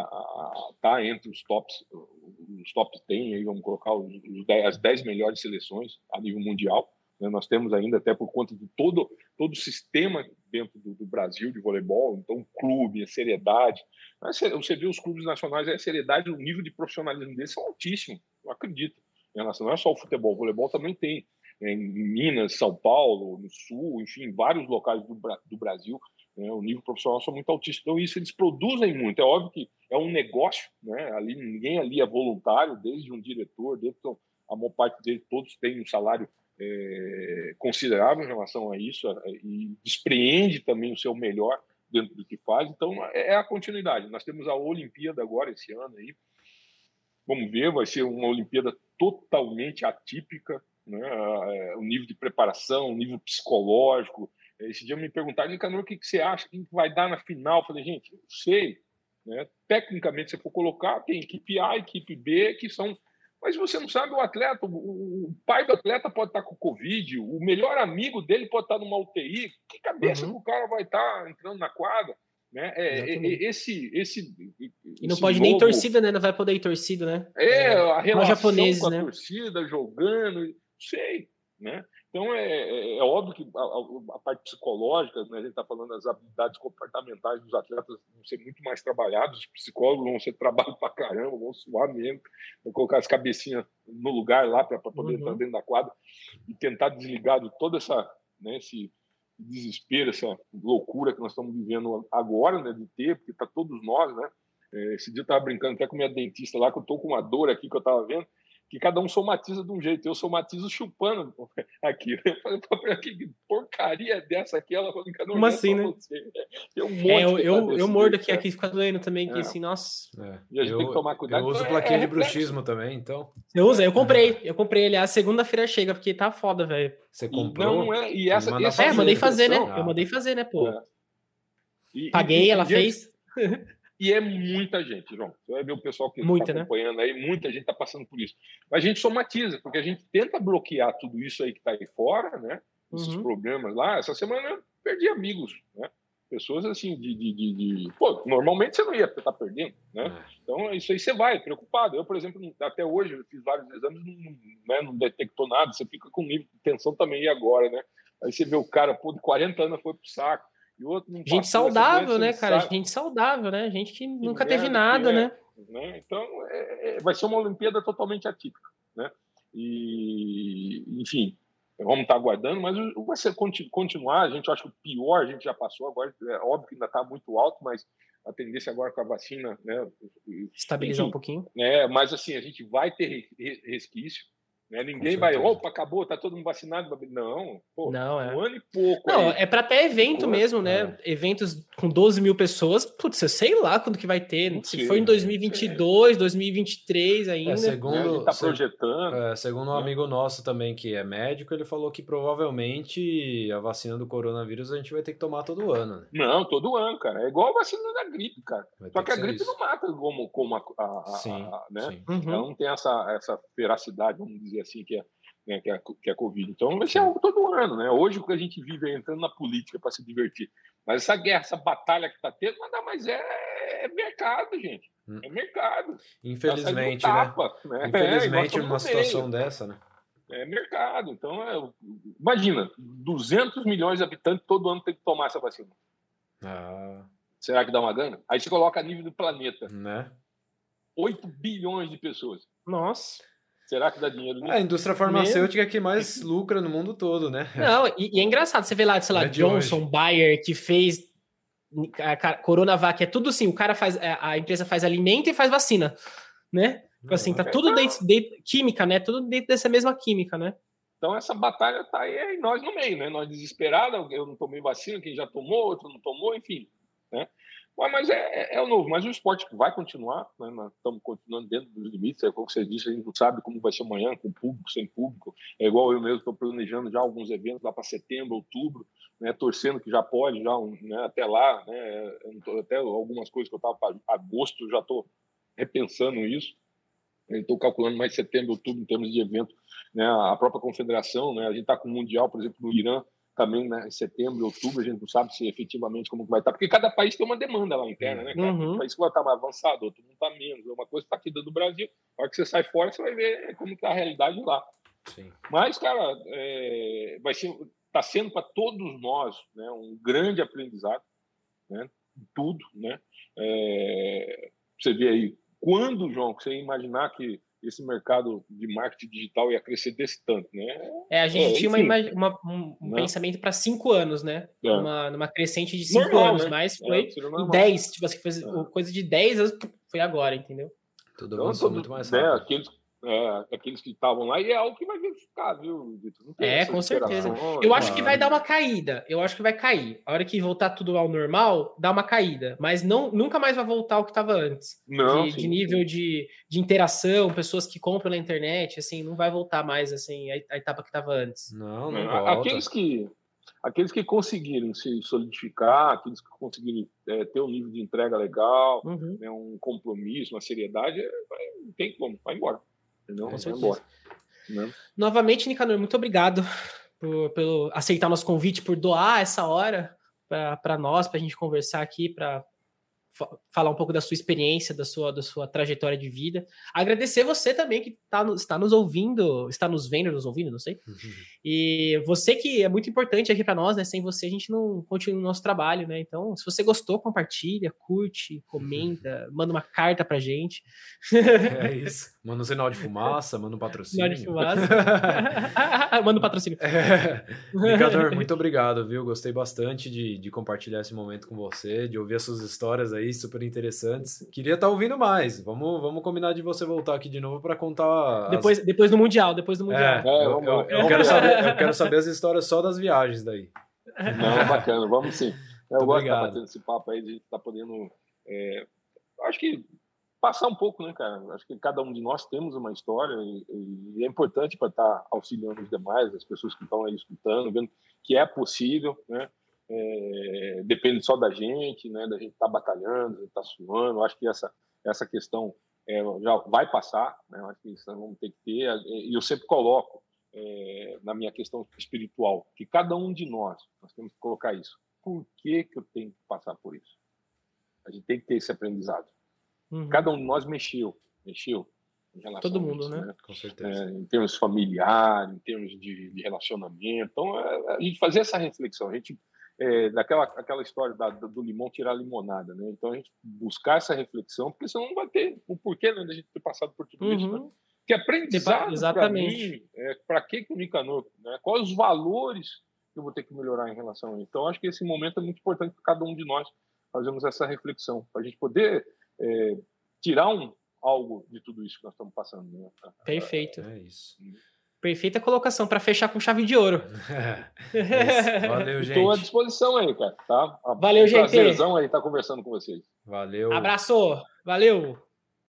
tá entre os tops, os tops tem aí, vamos colocar os, os 10, as 10 melhores seleções a nível mundial. Né? Nós temos ainda, até por conta de todo, todo o sistema dentro do, do Brasil de voleibol, então clube, a seriedade. Você vê os clubes nacionais, a seriedade, o nível de profissionalismo deles são altíssimos, eu acredito não é só o futebol, o voleibol também tem. Né, em Minas, São Paulo, no Sul, enfim, vários locais do, do Brasil, né, o nível profissional são muito altíssimo. Então, isso eles produzem muito. É óbvio que é um negócio, né? Ali, ninguém ali é voluntário, desde um diretor, desde a maior parte deles, todos têm um salário é, considerável em relação a isso é, e despreende também o seu melhor dentro do que faz. Então, é, é a continuidade. Nós temos a Olimpíada agora, esse ano aí, Vamos ver, vai ser uma Olimpíada totalmente atípica, né? É, o nível de preparação, o nível psicológico. Esse dia me perguntaram, Nicanor, o que, que você acha? Quem vai dar na final? Eu falei, gente, não sei. Né? Tecnicamente, se for colocar, tem equipe A, equipe B, que são. Mas você não sabe o atleta, o pai do atleta pode estar com Covid, o melhor amigo dele pode estar numa UTI. Que cabeça uhum. que o cara vai estar entrando na quadra? Né? É, é, é esse, esse, e não pode novo... nem torcida, né? Não vai poder ir torcida, né? É, a relação japoneses, com a né? torcida, jogando, sei, né? Então, é, é, é óbvio que a, a, parte psicológica, né, a gente está falando das habilidades comportamentais dos atletas vão ser muito mais trabalhados, os psicólogos vão ser trabalho para caramba, vão suar mesmo, vão colocar as cabecinhas no lugar lá para poder uhum. entrar dentro da quadra e tentar desligar de toda essa, né, esse, desespero, essa loucura que nós estamos vivendo agora, né, de ter, porque está todos nós, né? É, esse dia eu estava brincando até com minha dentista lá, que eu estou com uma dor aqui que eu estava vendo, que cada um somatiza de um jeito. Eu somatizo chupando aqui. Eu falei, que porcaria é dessa aqui? Ela falou, não Como assim, né? Tem um é, eu, eu, eu mordo aqui, aqui fica doendo também, que é. assim, nossa. É. E a gente eu, tem que tomar cuidado. Eu uso plaquinha de é bruxismo também, então. Você usa? Eu comprei. Eu comprei, aliás, segunda-feira chega, porque tá foda, velho. Você comprou? Não, é, e essa, essa é, mandei fazer, né? Ah. Eu mandei fazer, né, pô. E, Paguei, e, ela fez. E é muita gente, João. Você vai ver o pessoal que está né? acompanhando né? aí, muita gente está passando por isso. Mas a gente somatiza, porque a gente tenta bloquear tudo isso aí que está aí fora, né? Esses uhum. problemas lá. Essa semana eu perdi amigos, né? Pessoas assim, de, de, de, de... Pô, normalmente você não ia estar tá perdendo, né? É. Então, isso aí você vai preocupado. Eu, por exemplo, até hoje, eu fiz vários exames, não, né, não detectou nada. Você fica com nível de tensão também, e agora, né? Aí você vê o cara, pô, de 40 anos foi pro saco e o outro não Gente saudável, né, cara? Sabe. Gente saudável, né? Gente que, que nunca teve nada, é, né? né? Então, é, é, vai ser uma Olimpíada totalmente atípica, né? E, enfim, vamos estar aguardando, mas vai ser continuar. A gente acha que o pior a gente já passou agora. É óbvio que ainda está muito alto, mas a tendência agora com a vacina, né? Estabilizar enfim, um pouquinho. É, mas assim, a gente vai ter resquício. Né? Ninguém vai, opa, acabou, tá todo mundo vacinado. Não, pô, não, é. um ano e pouco. Não, aí. é para até evento mesmo, né? É. Eventos com 12 mil pessoas, putz, eu sei lá quando que vai ter. Não Se sei, for em 2022, 2023 ainda. É, segundo, né? tá projetando. É, segundo um né? amigo nosso também que é médico, ele falou que provavelmente a vacina do coronavírus a gente vai ter que tomar todo ano. Né? Não, todo ano, cara. É igual a vacina da gripe, cara. Vai Só que, que a gripe isso. não mata como, como a, a, a, sim, a né? Sim. Uhum. Ela não tem essa, essa feracidade, vamos dizer assim, que é, né, que é, que é a Covid. Então vai ser algo todo ano, né? Hoje o que a gente vive é entrando na política para se divertir. Mas essa guerra, essa batalha que está tendo, nada mais é, é mercado, gente. Hum. É mercado. Infelizmente, tá tapa, né? né? Infelizmente, é, uma situação dessa, né? É mercado. Então, é, imagina, 200 milhões de habitantes todo ano tem que tomar essa vacina. Ah. Será que dá uma gana? Aí você coloca a nível do planeta. Né? 8 bilhões de pessoas. Nossa. Será que dá dinheiro nisso? É a indústria farmacêutica Mesmo? que mais lucra no mundo todo, né? Não, e, e é engraçado, você vê lá, sei lá, é Johnson, hoje. Bayer, que fez a Coronavac, é tudo assim, o cara faz, é, a empresa faz alimento e faz vacina, né? Tipo assim, tá tudo dentro, de química, né? Tudo dentro dessa mesma química, né? Então essa batalha está aí, é nós no meio, né? Nós desesperados, eu não tomei vacina, quem já tomou, outro não tomou, enfim, né? Mas é, é, é, o novo, mas o esporte vai continuar, né? nós estamos continuando dentro dos limites, é como você disse, a gente não sabe como vai ser amanhã, com público, sem público, é igual eu mesmo estou planejando já alguns eventos lá para setembro, outubro, né? torcendo que já pode, já né? até lá, né? até algumas coisas que eu estava para agosto, já estou repensando isso, estou calculando mais setembro, outubro em termos de evento, né? a própria confederação, né? a gente está com o Mundial, por exemplo, no Irã, também né, em setembro, outubro, a gente não sabe se efetivamente como vai estar, porque cada país tem uma demanda lá interna, né? Cara? Uhum. Um país que vai estar mais avançado, outro não está menos. Uma coisa está aqui dentro do Brasil, a hora que você sai fora, você vai ver como está a realidade lá. Sim. Mas, cara, é, vai ser, está sendo para todos nós né, um grande aprendizado, né? Tudo, né? É, você vê aí, quando, João, você imaginar que esse mercado de marketing digital ia crescer desse tanto, né? É, a gente é, tinha uma, uma, um, um pensamento para cinco anos, né? É. Uma, numa crescente de cinco normal, anos, né? mas é, foi é, dez, tipo assim, foi é. coisa de dez anos, foi agora, entendeu? Tudo então, avançou muito mais né, rápido. Né, aqueles, é, aqueles que estavam lá, e é algo que vai verificar, viu, Vitor? É, com certeza. Eu acho que vai dar uma caída. Eu acho que vai cair. A hora que voltar tudo ao normal, dá uma caída. Mas não, nunca mais vai voltar ao que estava antes. Não, de, de nível de, de interação, pessoas que compram na internet, assim, não vai voltar mais assim a, a etapa que estava antes. Não, não volta. Aqueles que aqueles que conseguirem se solidificar, aqueles que conseguirem é, ter um nível de entrega legal, uhum. né, um compromisso, uma seriedade, não tem como, vai embora. Entendeu? Com certeza. Né? Novamente, Nicanor, muito obrigado por, pelo aceitar nosso convite, por doar essa hora para nós, para a gente conversar aqui, para falar um pouco da sua experiência, da sua, da sua trajetória de vida. Agradecer você também que tá está nos ouvindo, está nos vendo, nos ouvindo, não sei. Uhum. E você que é muito importante aqui para nós, né? Sem você a gente não continua o nosso trabalho, né? Então, se você gostou, compartilha, curte, comenta, manda uma carta pra gente. É isso. Manda um sinal de fumaça, manda um patrocínio. Sinal de fumaça. manda um patrocínio. É. muito obrigado, viu? Gostei bastante de, de compartilhar esse momento com você, de ouvir as suas histórias aí, super interessantes. Queria estar tá ouvindo mais. Vamos, vamos combinar de você voltar aqui de novo para contar. As... Depois, depois do Mundial, depois do Mundial. É, é, eu, eu, eu, quero saber, eu quero saber as histórias só das viagens daí. Não, bacana, vamos sim. Eu muito gosto obrigado. de estar batendo esse papo aí, de estar tá podendo. É, acho que passar um pouco, né, cara? Acho que cada um de nós temos uma história e, e é importante para estar tá auxiliando os demais, as pessoas que estão aí escutando, vendo que é possível, né? É, depende só da gente, né? Da gente estar tá batalhando, da gente estar tá suando. Acho que essa essa questão é, já vai passar, né? Acho que isso vamos ter que ter. E eu sempre coloco é, na minha questão espiritual que cada um de nós nós temos que colocar isso. Por que que eu tenho que passar por isso? A gente tem que ter esse aprendizado. Uhum. Cada um de nós mexeu, mexeu. Todo mundo, né? né? Com certeza. É, em termos familiares, em termos de, de relacionamento. Então, é, a gente fazer essa reflexão, a gente é, daquela aquela história da, do limão tirar limonada, né? Então a gente buscar essa reflexão, porque senão não vai ter o porquê né, da gente ter passado por tudo uhum. isso. Né? Uhum. Que aprendizado para mim, é, para que que o Nicanor, né? Quais os valores que eu vou ter que melhorar em relação a isso? Então acho que esse momento é muito importante para cada um de nós fazermos essa reflexão, para a gente poder é, tirar um, algo de tudo isso que nós estamos passando. Né? Perfeito. É isso. Perfeita colocação para fechar com chave de ouro. É Valeu, gente. Estou à disposição aí, cara. Tá? Valeu, gente. Prazerzão aí estar tá conversando com vocês. Valeu. Abraço. Valeu.